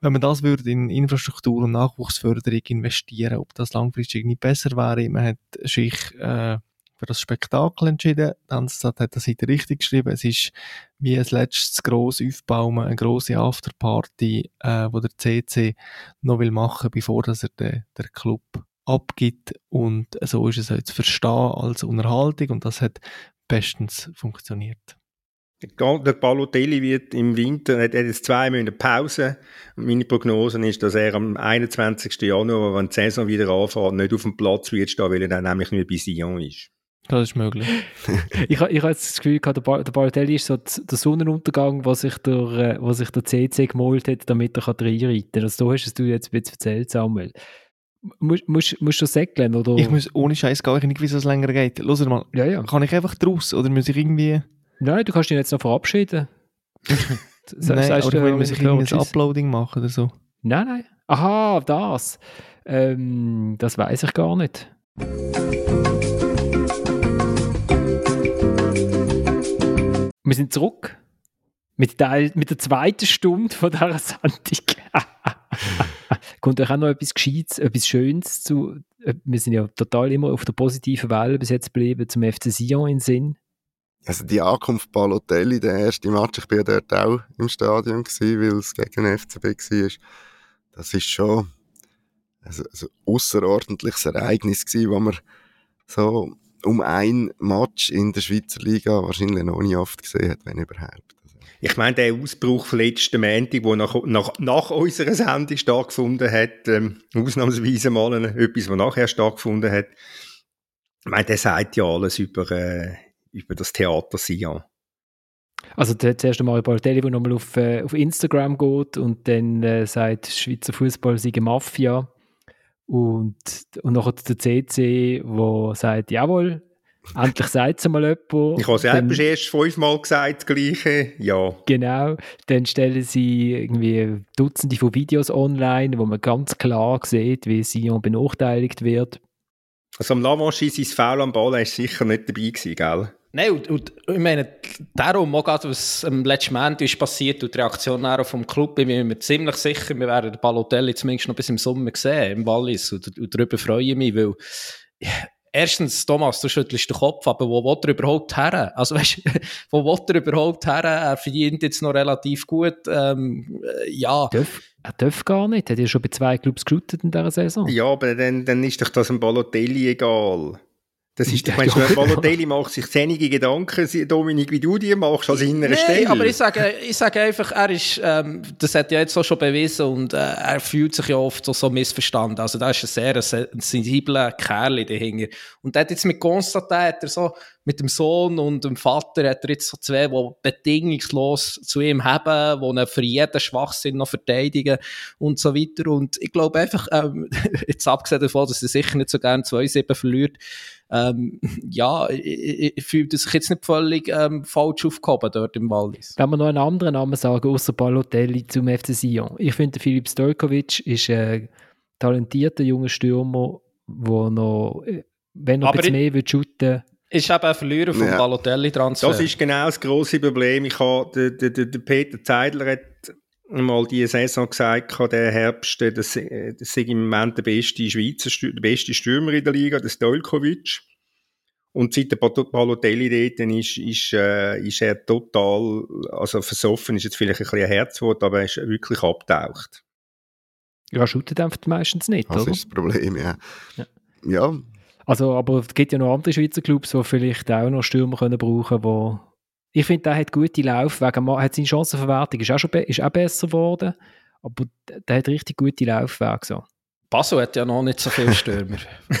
wenn man das würde in Infrastruktur und Nachwuchsförderung investieren, ob das langfristig nicht besser wäre. Man hat sich äh, für das Spektakel entschieden. Tanzstat hat das heute richtig geschrieben. Es ist wie ein letztes grosses Aufbauen, eine grosse Afterparty, äh, wo der CC noch will machen, bevor dass er den, der Club abgibt. Und so ist es zu verstehen als Unterhaltung und das hat bestens funktioniert. Der Balotelli wird im Winter, hat jetzt zwei Monate Pause. Und meine Prognose ist, dass er am 21. Januar, wenn die Saison wieder anfängt, nicht auf dem Platz wird stehen, weil er dann nämlich nicht bei Sion ist. Das ist möglich. ich ich habe das Gefühl, der, Bar der Balotelli ist so der Sonnenuntergang, was sich der, äh, was sich der CC gemalt hat, damit er reinreiten kann. Also, du hast es du jetzt ein bisschen erzählt, Samuel. Musst, musst, musst du säckeln, oder? Ich muss ohne Scheiß gar nicht, wie es länger geht. Los mal, ja, ja. kann ich einfach draus oder muss ich irgendwie... Nein, du kannst dich jetzt noch verabschieden. nein, aber du, muss ich irgendwie ein Uploading machen oder so? Nein, nein. Aha, das. Ähm, das weiß ich gar nicht. Wir sind zurück mit der, mit der zweiten Stunde von dieser Sendung. Kommt euch auch noch etwas Gescheites, etwas Schönes zu. Äh, wir sind ja total immer auf der positiven Welle bis jetzt geblieben zum FC Sion in Sinn. Also die Ankunft Balotelli, der erste Match, ich war dort auch im Stadion, gewesen, weil es gegen den FCB war. Das ist schon also ein außerordentliches Ereignis gewesen, wo man so um ein Match in der Schweizer Liga wahrscheinlich noch nie oft gesehen hat, wenn überhaupt. Ich meine, der Ausbruch von letzten Montag, der nach, nach, nach unserer Sendung stattgefunden hat, ähm, ausnahmsweise mal ein, etwas, was nachher stattgefunden hat, ich meine, der sagt ja alles über, äh, über das Theater Sion. Also zuerst einmal Balotelli, der nochmal auf, äh, auf Instagram geht und dann äh, sagt, Schweizer Fußball sei Mafia. Und, und nachher der CC, der sagt, jawohl, endlich sagt es mal jemand. Ich habe es ja erst fünfmal gesagt, das Gleiche, ja. Genau, dann stellen sie irgendwie Dutzende von Videos online, wo man ganz klar sieht, wie Sion benachteiligt wird. Also am Lavanchi, sein Foul am Ball, war sicher nicht dabei gewesen, gell? Nein, und, und, ich meine, darum, auch gerade, was am letzten Moment ist passiert und die Reaktion vom Club, bin ich mir ziemlich sicher, wir werden den Balotelli zumindest noch bis im Sommer sehen, im Wallis. Und, und darüber freue ich mich, weil erstens, Thomas, du schüttelst den Kopf, aber wo will er überhaupt her? Also weißt wo will er überhaupt her? Er verdient jetzt noch relativ gut. Ähm, ja. Darf, er darf gar nicht. Er hat ja schon bei zwei Clubs geschootet in dieser Saison. Ja, aber dann, dann ist doch das ein Balotelli egal. Das ist, ich meine, ja, Balotelli macht sich zähnige Gedanken, Dominik, wie du die machst, als innerer nee, Stelle. aber ich sage, ich sage einfach, er ist, ähm, das hat ja jetzt auch schon bewiesen und äh, er fühlt sich ja oft so, so missverstanden. Also da ist ein sehr ein sensibler Kerl dahinter. Und er hat jetzt mit er so, mit dem Sohn und dem Vater hat er jetzt so zwei, die bedingungslos zu ihm haben, die ihn für jeden Schwachsinn noch verteidigen und so weiter. Und ich glaube einfach, ähm, jetzt abgesehen davon, dass er sicher nicht so gerne 2-7 verliert, ähm, ja, ich, ich fühle sich jetzt nicht völlig ähm, falsch aufgehoben dort im Wallis. Wenn wir noch einen anderen Namen sagen, außer Balotelli zum FC Sion. Ich finde, Filip Stojkovic ist ein talentierter junger Stürmer, der noch, äh, wenn er bisschen mehr will shooten ist eben ein Verlierer vom ja. Balotelli-Transfer. Das ist genau das grosse Problem. Ich habe, der, der, der Peter Zeidler hat mal die Saison gesagt, der Herbst, das, das sei im Moment der beste Schweizer, der beste Stürmer in der Liga, der Stojkovic. Und seit der Balotelli dort ist, ist, äh, ist er total, also versoffen ist jetzt vielleicht ein bisschen ein Herzwort, aber er ist wirklich abtaucht. Ja, shootet einfach meistens nicht, das oder? Das ist das Problem, ja. ja. ja. Also, aber es gibt ja noch andere Schweizer Clubs, die vielleicht auch noch Stürmer können brauchen können, ich finde, der hat gute Lauf, wegen, hat seine Chancenverwertung ist auch, schon ist auch besser geworden, aber der hat richtig gute Laufwege. So. Passo hat ja noch nicht so viele Stürmer.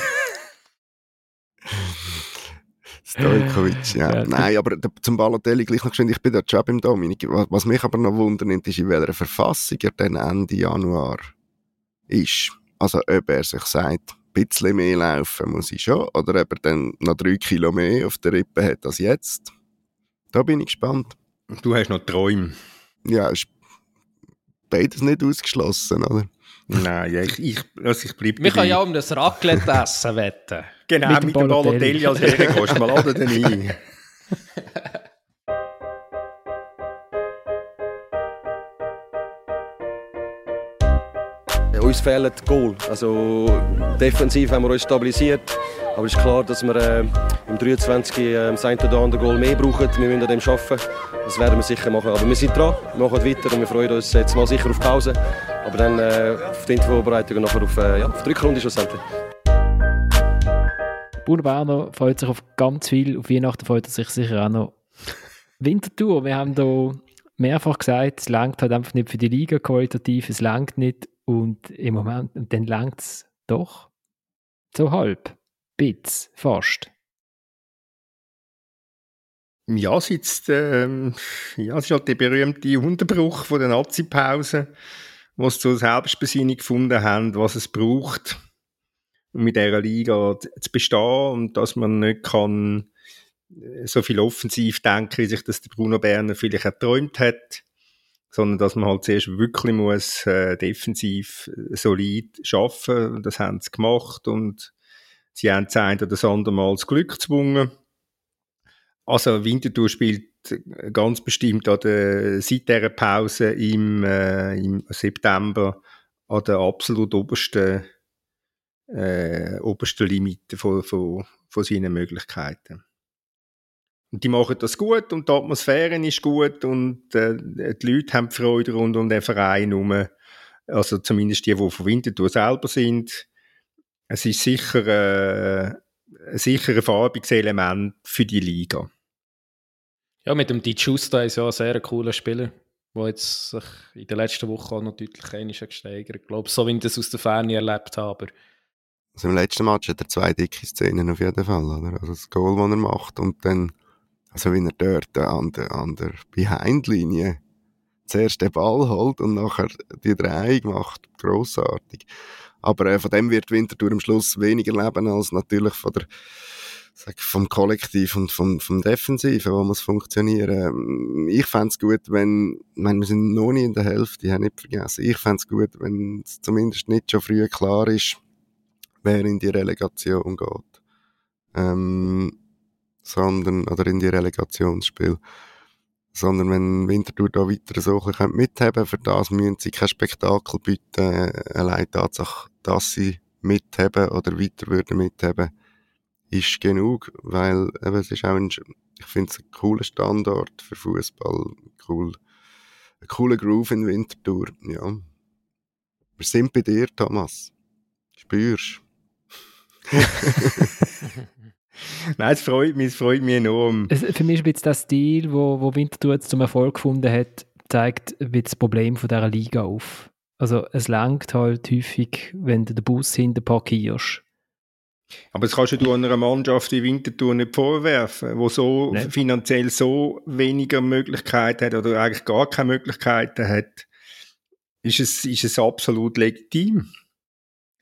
Stojkovic, ja. ja. Nein, aber zum Balotelli gleich noch geschwind, ich bin dort schon beim Dominik. Was mich aber noch wundert, ist, in welcher Verfassung er dann Ende Januar ist. Also ob er sich sagt, bisschen mehr laufen muss ich schon, oder ob er dann noch drei Kilo mehr auf der Rippe hat als jetzt. Da bin ich gespannt. Du hast noch Träume. Ja, ist beides nicht ausgeschlossen, oder? Nein, ich, ich, also ich bleibe Wir können ja um das Raclette essen wetten. Genau, mit, mit dem Balotelli als Ehrengast. Mal laden den ein. uns fehlen Goal. Also defensiv haben wir uns stabilisiert. Aber es ist klar, dass wir äh, im 23. Äh, das ein oder andere Goal mehr brauchen. Wir müssen an dem arbeiten. Das werden wir sicher machen. Aber wir sind dran, wir machen weiter und wir freuen uns jetzt mal sicher auf Pause. Aber dann äh, auf die Vorbereitung und nachher auf, äh, ja, auf die Rückrunde schlussendlich. Bruno Berner freut sich auf ganz viel. Auf Weihnachten freut er sich sicher auch noch. Wintertour, wir haben da mehrfach gesagt, es langt halt einfach nicht für die Liga qualitativ, es langt nicht und im Moment, und dann langt es doch so halb, Bits, fast. Ja, ist, ähm, ja, es ist halt der berühmte Unterbruch von der Nazi-Pause, wo sie zur Selbstbesinnung gefunden haben, was es braucht, um mit dieser Liga zu bestehen und dass man nicht kann äh, so viel offensiv denken, wie sich das der Bruno Berner vielleicht erträumt hat sondern dass man halt zuerst wirklich muss äh, defensiv äh, solid schaffen. Das haben sie gemacht und sie haben das eine oder das andere Mal das Glück gezwungen. Also Winterthur spielt ganz bestimmt an der, seit dieser Pause im, äh, im September an der absolut obersten, äh, obersten Limite von, von, von seinen Möglichkeiten. Und die machen das gut und die Atmosphäre ist gut und äh, die Leute haben Freude rund um den Verein herum. Also zumindest die, die von Winterthur selber sind. Es ist sicher, äh, sicher ein farbiges Element für die Liga. Ja, mit dem Di Giusta ist ja ein sehr cooler Spieler, der jetzt sich in den letzten Wochen auch noch deutlich einiges gesteigert. Ich glaube, so wie ich das aus der Ferne erlebt habe. Also im letzten Match hat er zwei dicke Szenen auf jeden Fall, oder? Also das Goal, das er macht und dann also wenn er dort an der, an der Behind-Linie zuerst den Ball holt und nachher die Drehung macht, grossartig. Aber äh, von dem wird Winterthur am Schluss weniger leben als natürlich von der sag, vom Kollektiv und vom, vom Defensiven, wo muss funktionieren. Ich fände es gut, wenn, ich meine, wir sind noch nicht in der Hälfte, ich habe nicht vergessen, ich fände es gut, wenn es zumindest nicht schon früh klar ist, wer in die Relegation geht. Ähm, sondern, oder in die Relegationsspiel. Sondern wenn Winterthur da weiter so ein mithaben für das müssen sie kein Spektakel bieten. Allein die Tatsache, dass sie mithaben oder weiter würden mithaben, ist genug, weil eben, es ist auch ein, ich finde es ein cooler Standort für Fußball, cool, ein cooler Groove in Winterthur, ja. Wir sind bei dir, Thomas. Spürst. Nein, es freut mich, es freut mich enorm. Es, für mich ist der Stil, wo, wo Winterthur jetzt zum Erfolg gefunden hat, zeigt das Problem von dieser Liga auf. Also es langt halt häufig, wenn du den Bus hinten parkierst. Aber das kannst du einer Mannschaft wie Winterthur nicht vorwerfen, wo so nee. finanziell so weniger Möglichkeiten hat oder eigentlich gar keine Möglichkeiten hat. Ist es, ist es absolut legitim.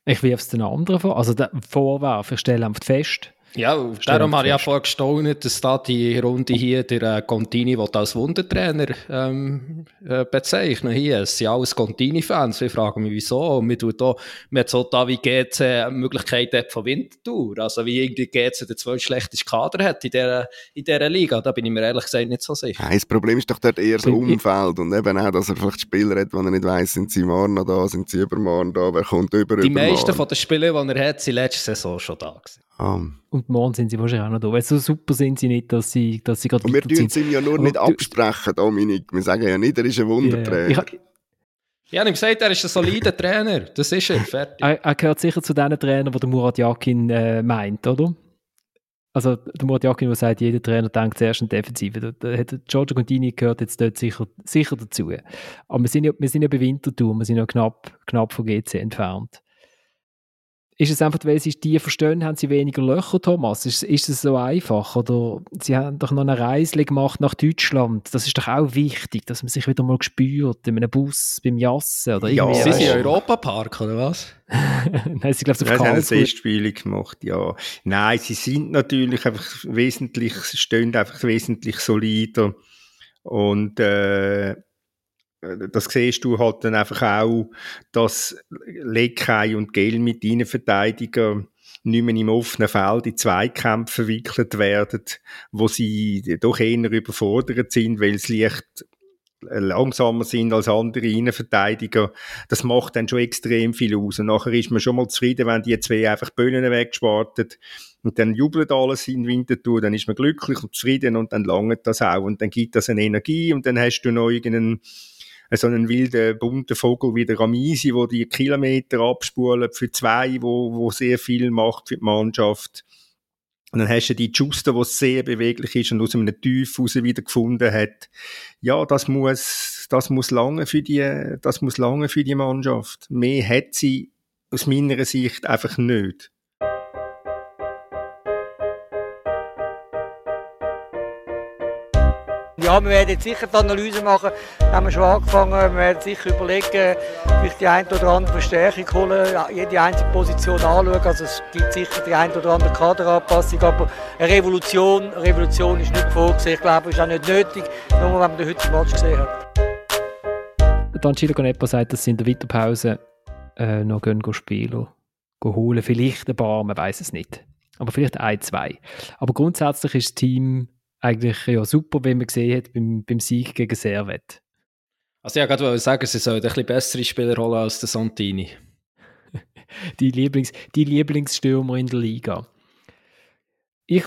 Ich werfe es den anderen vor. Also Vorwurf, ich stelle einfach fest, ja, darum habe ich ja vorher gestaunt, dass da die Runde hier der äh, Contini als Wundertrainer ähm, äh, bezeichnen. Hier, es sind alles Contini-Fans. Ich frage mich, wieso. Und wir tun da, wir haben so da wie GC eine Möglichkeit hat von Winterthur. Also wie irgendwie GC der zweitschlechteste Kader hat in dieser, in dieser Liga. Da bin ich mir ehrlich gesagt nicht so sicher. Nein, das Problem ist doch dort eher das Umfeld und eben auch, dass er vielleicht Spieler hat, die er nicht weiss, sind sie morgen noch da, sind sie übermorgen da, wer kommt über Die meisten von den Spielern, die er hat, sind letzte Saison schon da gewesen. Um. Und morgen sind sie wahrscheinlich auch noch da. Weil so super sind sie nicht, dass sie, dass sie gerade Und wir tun es ihm ja nur nicht absprechen, Dominik. Wir sagen ja nicht, er ist ein Wundertrainer. Yeah. Ich, ich habe ihm gesagt, er ist ein solider Trainer. Das ist er, fertig. Er, er gehört sicher zu den Trainern, die der Murat Yakin äh, meint, oder? Also der Murat Yakin, der sagt, jeder Trainer denkt zuerst an die Defensive. Da, da hat Giorgio Contini gehört jetzt dort sicher, sicher dazu. Aber wir sind ja, wir sind ja bei Winterthur, wir sind ja knapp, knapp von GC entfernt. Ist es einfach, weil sie die verstehen, haben sie weniger Löcher, Thomas? Ist, ist es so einfach? Oder sie haben doch noch eine Reise gemacht nach Deutschland. Das ist doch auch wichtig, dass man sich wieder mal spürt, in einem Bus, beim Jassen oder irgendwie. Ja, sie sind im Europapark, oder was? Nein, sie glaube ich auf haben Testspiele gemacht, ja. Nein, sie sind natürlich einfach wesentlich, stehen einfach wesentlich solider und äh, das siehst du halt dann einfach auch, dass Leckei und Gel mit deinen Verteidigern nicht mehr im offenen Feld in Zweikämpfe verwickelt werden, wo sie doch eher überfordert sind, weil es Licht langsamer sind als andere Innenverteidiger. Das macht dann schon extrem viel aus. Und nachher ist man schon mal zufrieden, wenn die zwei einfach Böhnen weggespartet und dann jubelt alles in Winterthur, dann ist man glücklich und zufrieden und dann langt das auch und dann gibt das eine Energie und dann hast du noch irgendeinen so einen wilden, bunten Vogel wie der Ramisi, wo die Kilometer abspulen für zwei, wo, wo sehr viel macht für die Mannschaft. Und dann hast du die Juster, die sehr beweglich ist und aus einem Tief raus wieder gefunden hat. Ja, das muss, das muss lange für die, das muss lange für die Mannschaft. Mehr hat sie aus meiner Sicht einfach nicht. Ja, wir werden sicher die Analyse machen, haben wir schon angefangen, wir werden sicher überlegen, vielleicht die eine oder andere Verstärkung holen, jede einzelne Position anschauen, also es gibt sicher die eine oder andere Kaderanpassung, aber eine Revolution, eine Revolution ist nicht vorgesehen, ich glaube, es ist auch nicht nötig, nur wenn man den heutigen Match gesehen hat. Dann Chilo sagt, dass sie in der Winterpause äh, noch gehen, gehen spielen, gehen holen, vielleicht ein paar, man weiß es nicht. Aber vielleicht ein, zwei. Aber grundsätzlich ist das Team eigentlich ja super, wie man gesehen hat beim, beim Sieg gegen Servet. Also ja, gerade sagen, sie sollen ein bisschen bessere Spieler holen als der Santini. die, Lieblings, die Lieblingsstürmer in der Liga. Ich,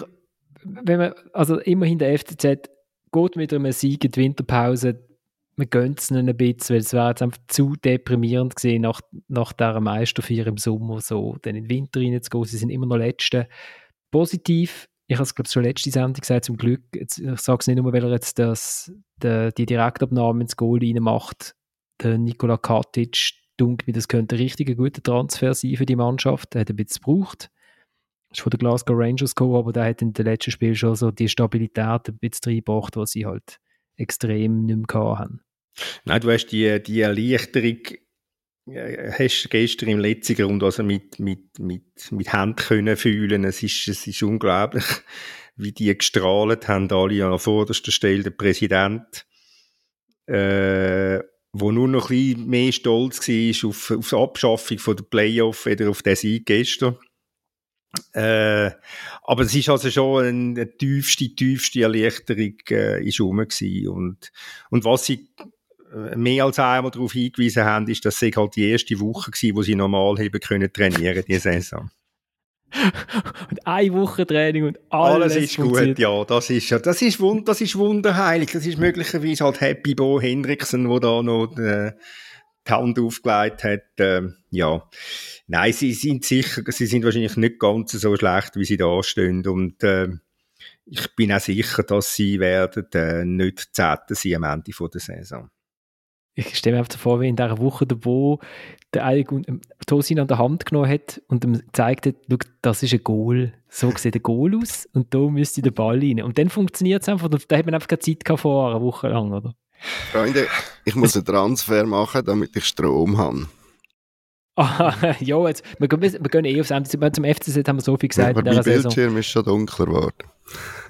wenn man, also immerhin der FCZ geht mit einem Sieg in die Winterpause, man gönnt es ihnen ein bisschen, weil es wäre jetzt einfach zu deprimierend gesehen nach, nach dieser Meisterfeier im Sommer so, dann in den Winter reinzugehen, sie sind immer noch Letzte. Positiv ich habe es glaube schon letzte Sendung gesagt, zum Glück, jetzt, ich sage es nicht nur, weil er jetzt das, die, die Direktabnahme ins Goal macht, der Nikola Katic, dunkel mir, das könnte ein richtig guter Transfer sein für die Mannschaft, der hat ein bisschen gebraucht, ist von den Glasgow Rangers gekommen, aber der hat in den letzten Spielen schon so die Stabilität ein bisschen reingebracht, die sie halt extrem nicht mehr haben. Nein, du hast die, die Erleichterung hast gestern im letzten Grund also mit, mit, mit, mit Händen können fühlen. Es ist, es ist unglaublich, wie die gestrahlt haben, alle an vorderster Stelle, der Präsident, äh, wo nur noch ein bisschen mehr stolz war auf, auf die Abschaffung der Playoff oder auf den Sieg gestern. Äh, aber es ist also schon eine, tiefste, tiefste Erleichterung äh, ist rum gewesen. Und, und was äh, mehr als einmal darauf hingewiesen haben, ist, dass es halt die erste Woche war, wo sie normal haben können trainieren, diese Saison. und eine Woche Training und alles, alles ist gut, ja. Das ist, das ist, wund, das ist wunderheilig. Das ist möglicherweise halt Happy Bo Hendrickson, der da noch äh, die Hand aufgelegt hat. Ähm, ja. Nein, sie sind sicher, sie sind wahrscheinlich nicht ganz so schlecht, wie sie da stehen. Und äh, ich bin auch sicher, dass sie werden äh, nicht Zehnte sein am Ende der Saison ich stelle mir einfach vor, wie in dieser Woche, wo der ähm, Tosin an der Hand genommen hat und ihm gezeigt hat, das ist ein Goal. So sieht ein Goal aus und da müsste der Ball rein. Und dann funktioniert es einfach. Da hat man einfach keine Zeit gehabt vor einer Woche lang, oder? Freunde, ich muss einen Transfer machen, damit ich Strom habe. Ah, ja, jetzt, wir, wir, wir gehen eh aufs Ende. Zum FCZ haben wir so viel gesagt. Ja, aber mein Bildschirm ist schon dunkler geworden.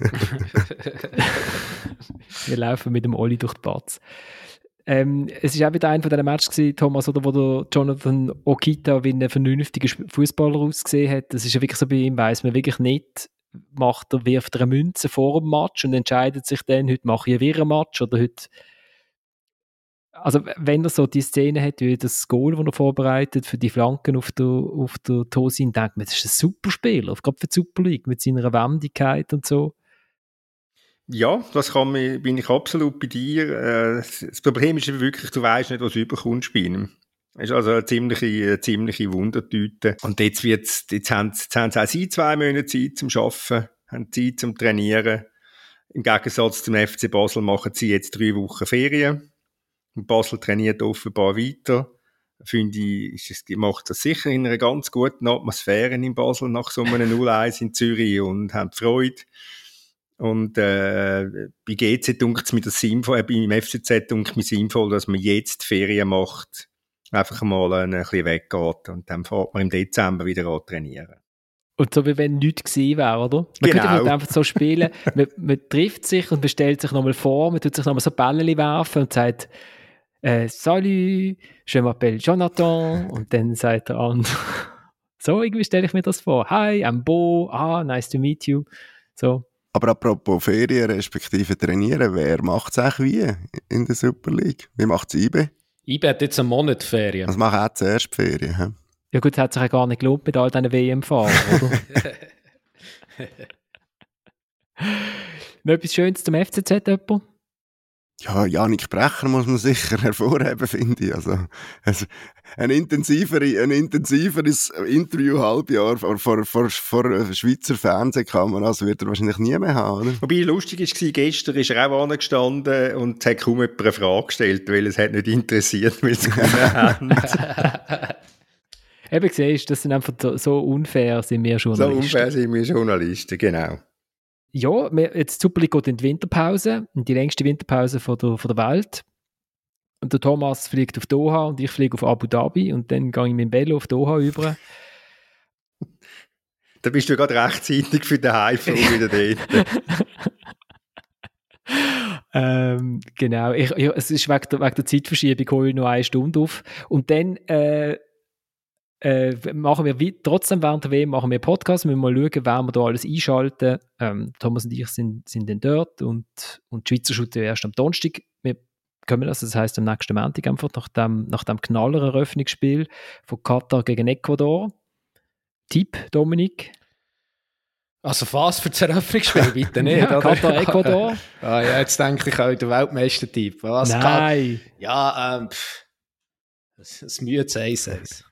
wir laufen mit dem Olli durch die Batz. Ähm, es ist auch wieder ein von diesen Matches Thomas, oder, wo der Jonathan Okita wie ein vernünftiger Fußballer ausgesehen hat. Das ist ja wirklich so bei ihm, weiß man wirklich nicht, macht er, wirft er eine Münze vor dem Match und entscheidet sich dann, heute mache ich einen wirren Match oder heute also wenn er so die Szene hat, wie das Goal, das er vorbereitet für die Flanken auf der, auf der Tosin, denkt man, das ist ein super Spieler, gerade für die Super League, mit seiner Wendigkeit und so. Ja, das kann mich, bin ich absolut bei dir. Äh, das Problem ist wirklich, du weißt nicht, was du überkommst bei ihm. Das ist also eine ziemliche, eine ziemliche Wundertüte. Und jetzt wird's, jetzt haben, jetzt haben sie auch sie zwei Monate Zeit zum Arbeiten, haben Zeit zum Trainieren. Im Gegensatz zum FC Basel machen sie jetzt drei Wochen Ferien. Und Basel trainiert offenbar weiter. Finde ich, es, macht das sicher in einer ganz guten Atmosphäre in Basel nach so einem 0-1 in Zürich und haben Freude. Und äh, bei GC dunkt es mir das sinnvoll, äh, beim FCZ dunkt mir sinnvoll, dass man jetzt Ferien macht, einfach mal ein, bisschen weggeht und dann fährt man im Dezember wieder an trainieren. Und so wie wenn nichts gewesen wäre, oder? Man genau. könnte einfach so spielen, man, man, trifft sich und man stellt sich nochmal vor, man tut sich nochmal so Bälle werfen und sagt, äh, Salut, je m'appelle Jonathan. Und dann sagt der andere, so irgendwie stelle ich mir das vor. Hi, I'm Bo. Ah, nice to meet you. So. Aber apropos Ferien respektive trainieren, wer macht es eigentlich wie in der Super League? Wie macht es IBE? IBE hat jetzt einen Monat Ferien. Das machen auch zuerst Ferien. He? Ja gut, es hat sich ja gar nicht gelohnt mit all diesen WM-Fahrern, oder? Noch etwas Schönes zum FCZ, jemand? Ja, Janik Brecher muss man sicher hervorheben, finde ich. Also, also ein, intensivere, ein intensiveres Interview-Halbjahr vor, vor, vor, vor Schweizer Fernsehkameras wird er wahrscheinlich nie mehr haben. Oder? Wobei lustig war, gestern ist er auch angestanden und hat kaum jemand eine Frage gestellt, weil es hat nicht interessiert, weil es haben. Eben siehst das sind einfach so unfair sind wir Journalisten. So unfair sind wir Journalisten, genau. Ja, wir, jetzt Super League geht in die Winterpause, in die längste Winterpause von der, von der Welt. Und der Thomas fliegt auf Doha und ich fliege auf Abu Dhabi und dann gehe ich mit dem Velo auf Doha über. da bist du gerade rechtzeitig für den Heimflug wieder dort. ähm, genau, ich, ich, es ist wegen der, wegen der Zeitverschiebung hole ich noch eine Stunde auf. Und dann äh, äh, machen wir wie, trotzdem während der WM machen wir Podcast, wir müssen mal schauen, wer wir da alles einschalten. Ähm, Thomas und ich sind, sind dann dort und, und die Schweizer shooten erst am Donnerstag. Wir kommen also, das heisst am nächsten Montag einfach nach dem, nach dem Knaller-Eröffnungsspiel von Katar gegen Ecuador. Tipp, Dominik? Also was für das Eröffnungsspiel, bitte nicht, ja, Katar, Ecuador. ah, ja, jetzt denke ich auch der Weltmeister-Tipp. Nein. ja, ähm, pff, das, das müde 1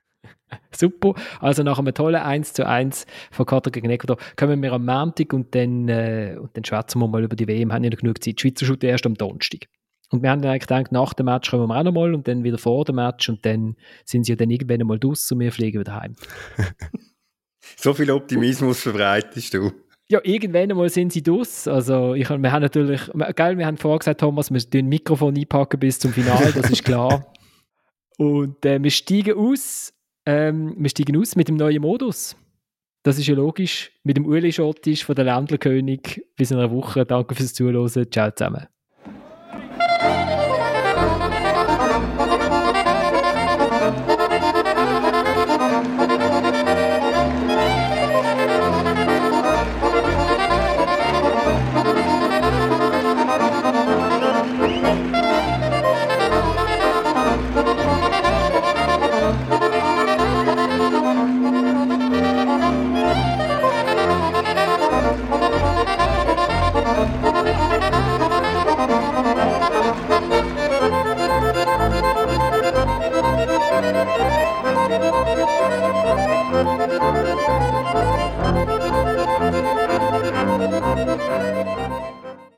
Super. Also nach einem tollen 1 zu 1 von Katar gegen Ecuador kommen wir am Montag und dann, äh, und dann schwätzen wir mal über die WM. Haben ja noch genug Zeit. Die Schweizer shooten erst am Donnerstag. Und wir haben dann eigentlich gedacht, nach dem Match kommen wir auch noch mal und dann wieder vor dem Match und dann sind sie ja dann irgendwann mal draus und wir fliegen wieder heim. so viel Optimismus verbreitest du. Ja, irgendwann mal sind sie draus. Also ich, wir haben natürlich, geil, wir haben vorher gesagt, Thomas, wir den Mikrofon einpacken bis zum Finale, das ist klar. und äh, wir steigen aus ähm, wir steigen aus mit dem neuen Modus. Das ist ja logisch. Mit dem Uli Schottisch von der Ländlerkönig. Bis in einer Woche. Danke fürs Zuhören. Ciao zusammen.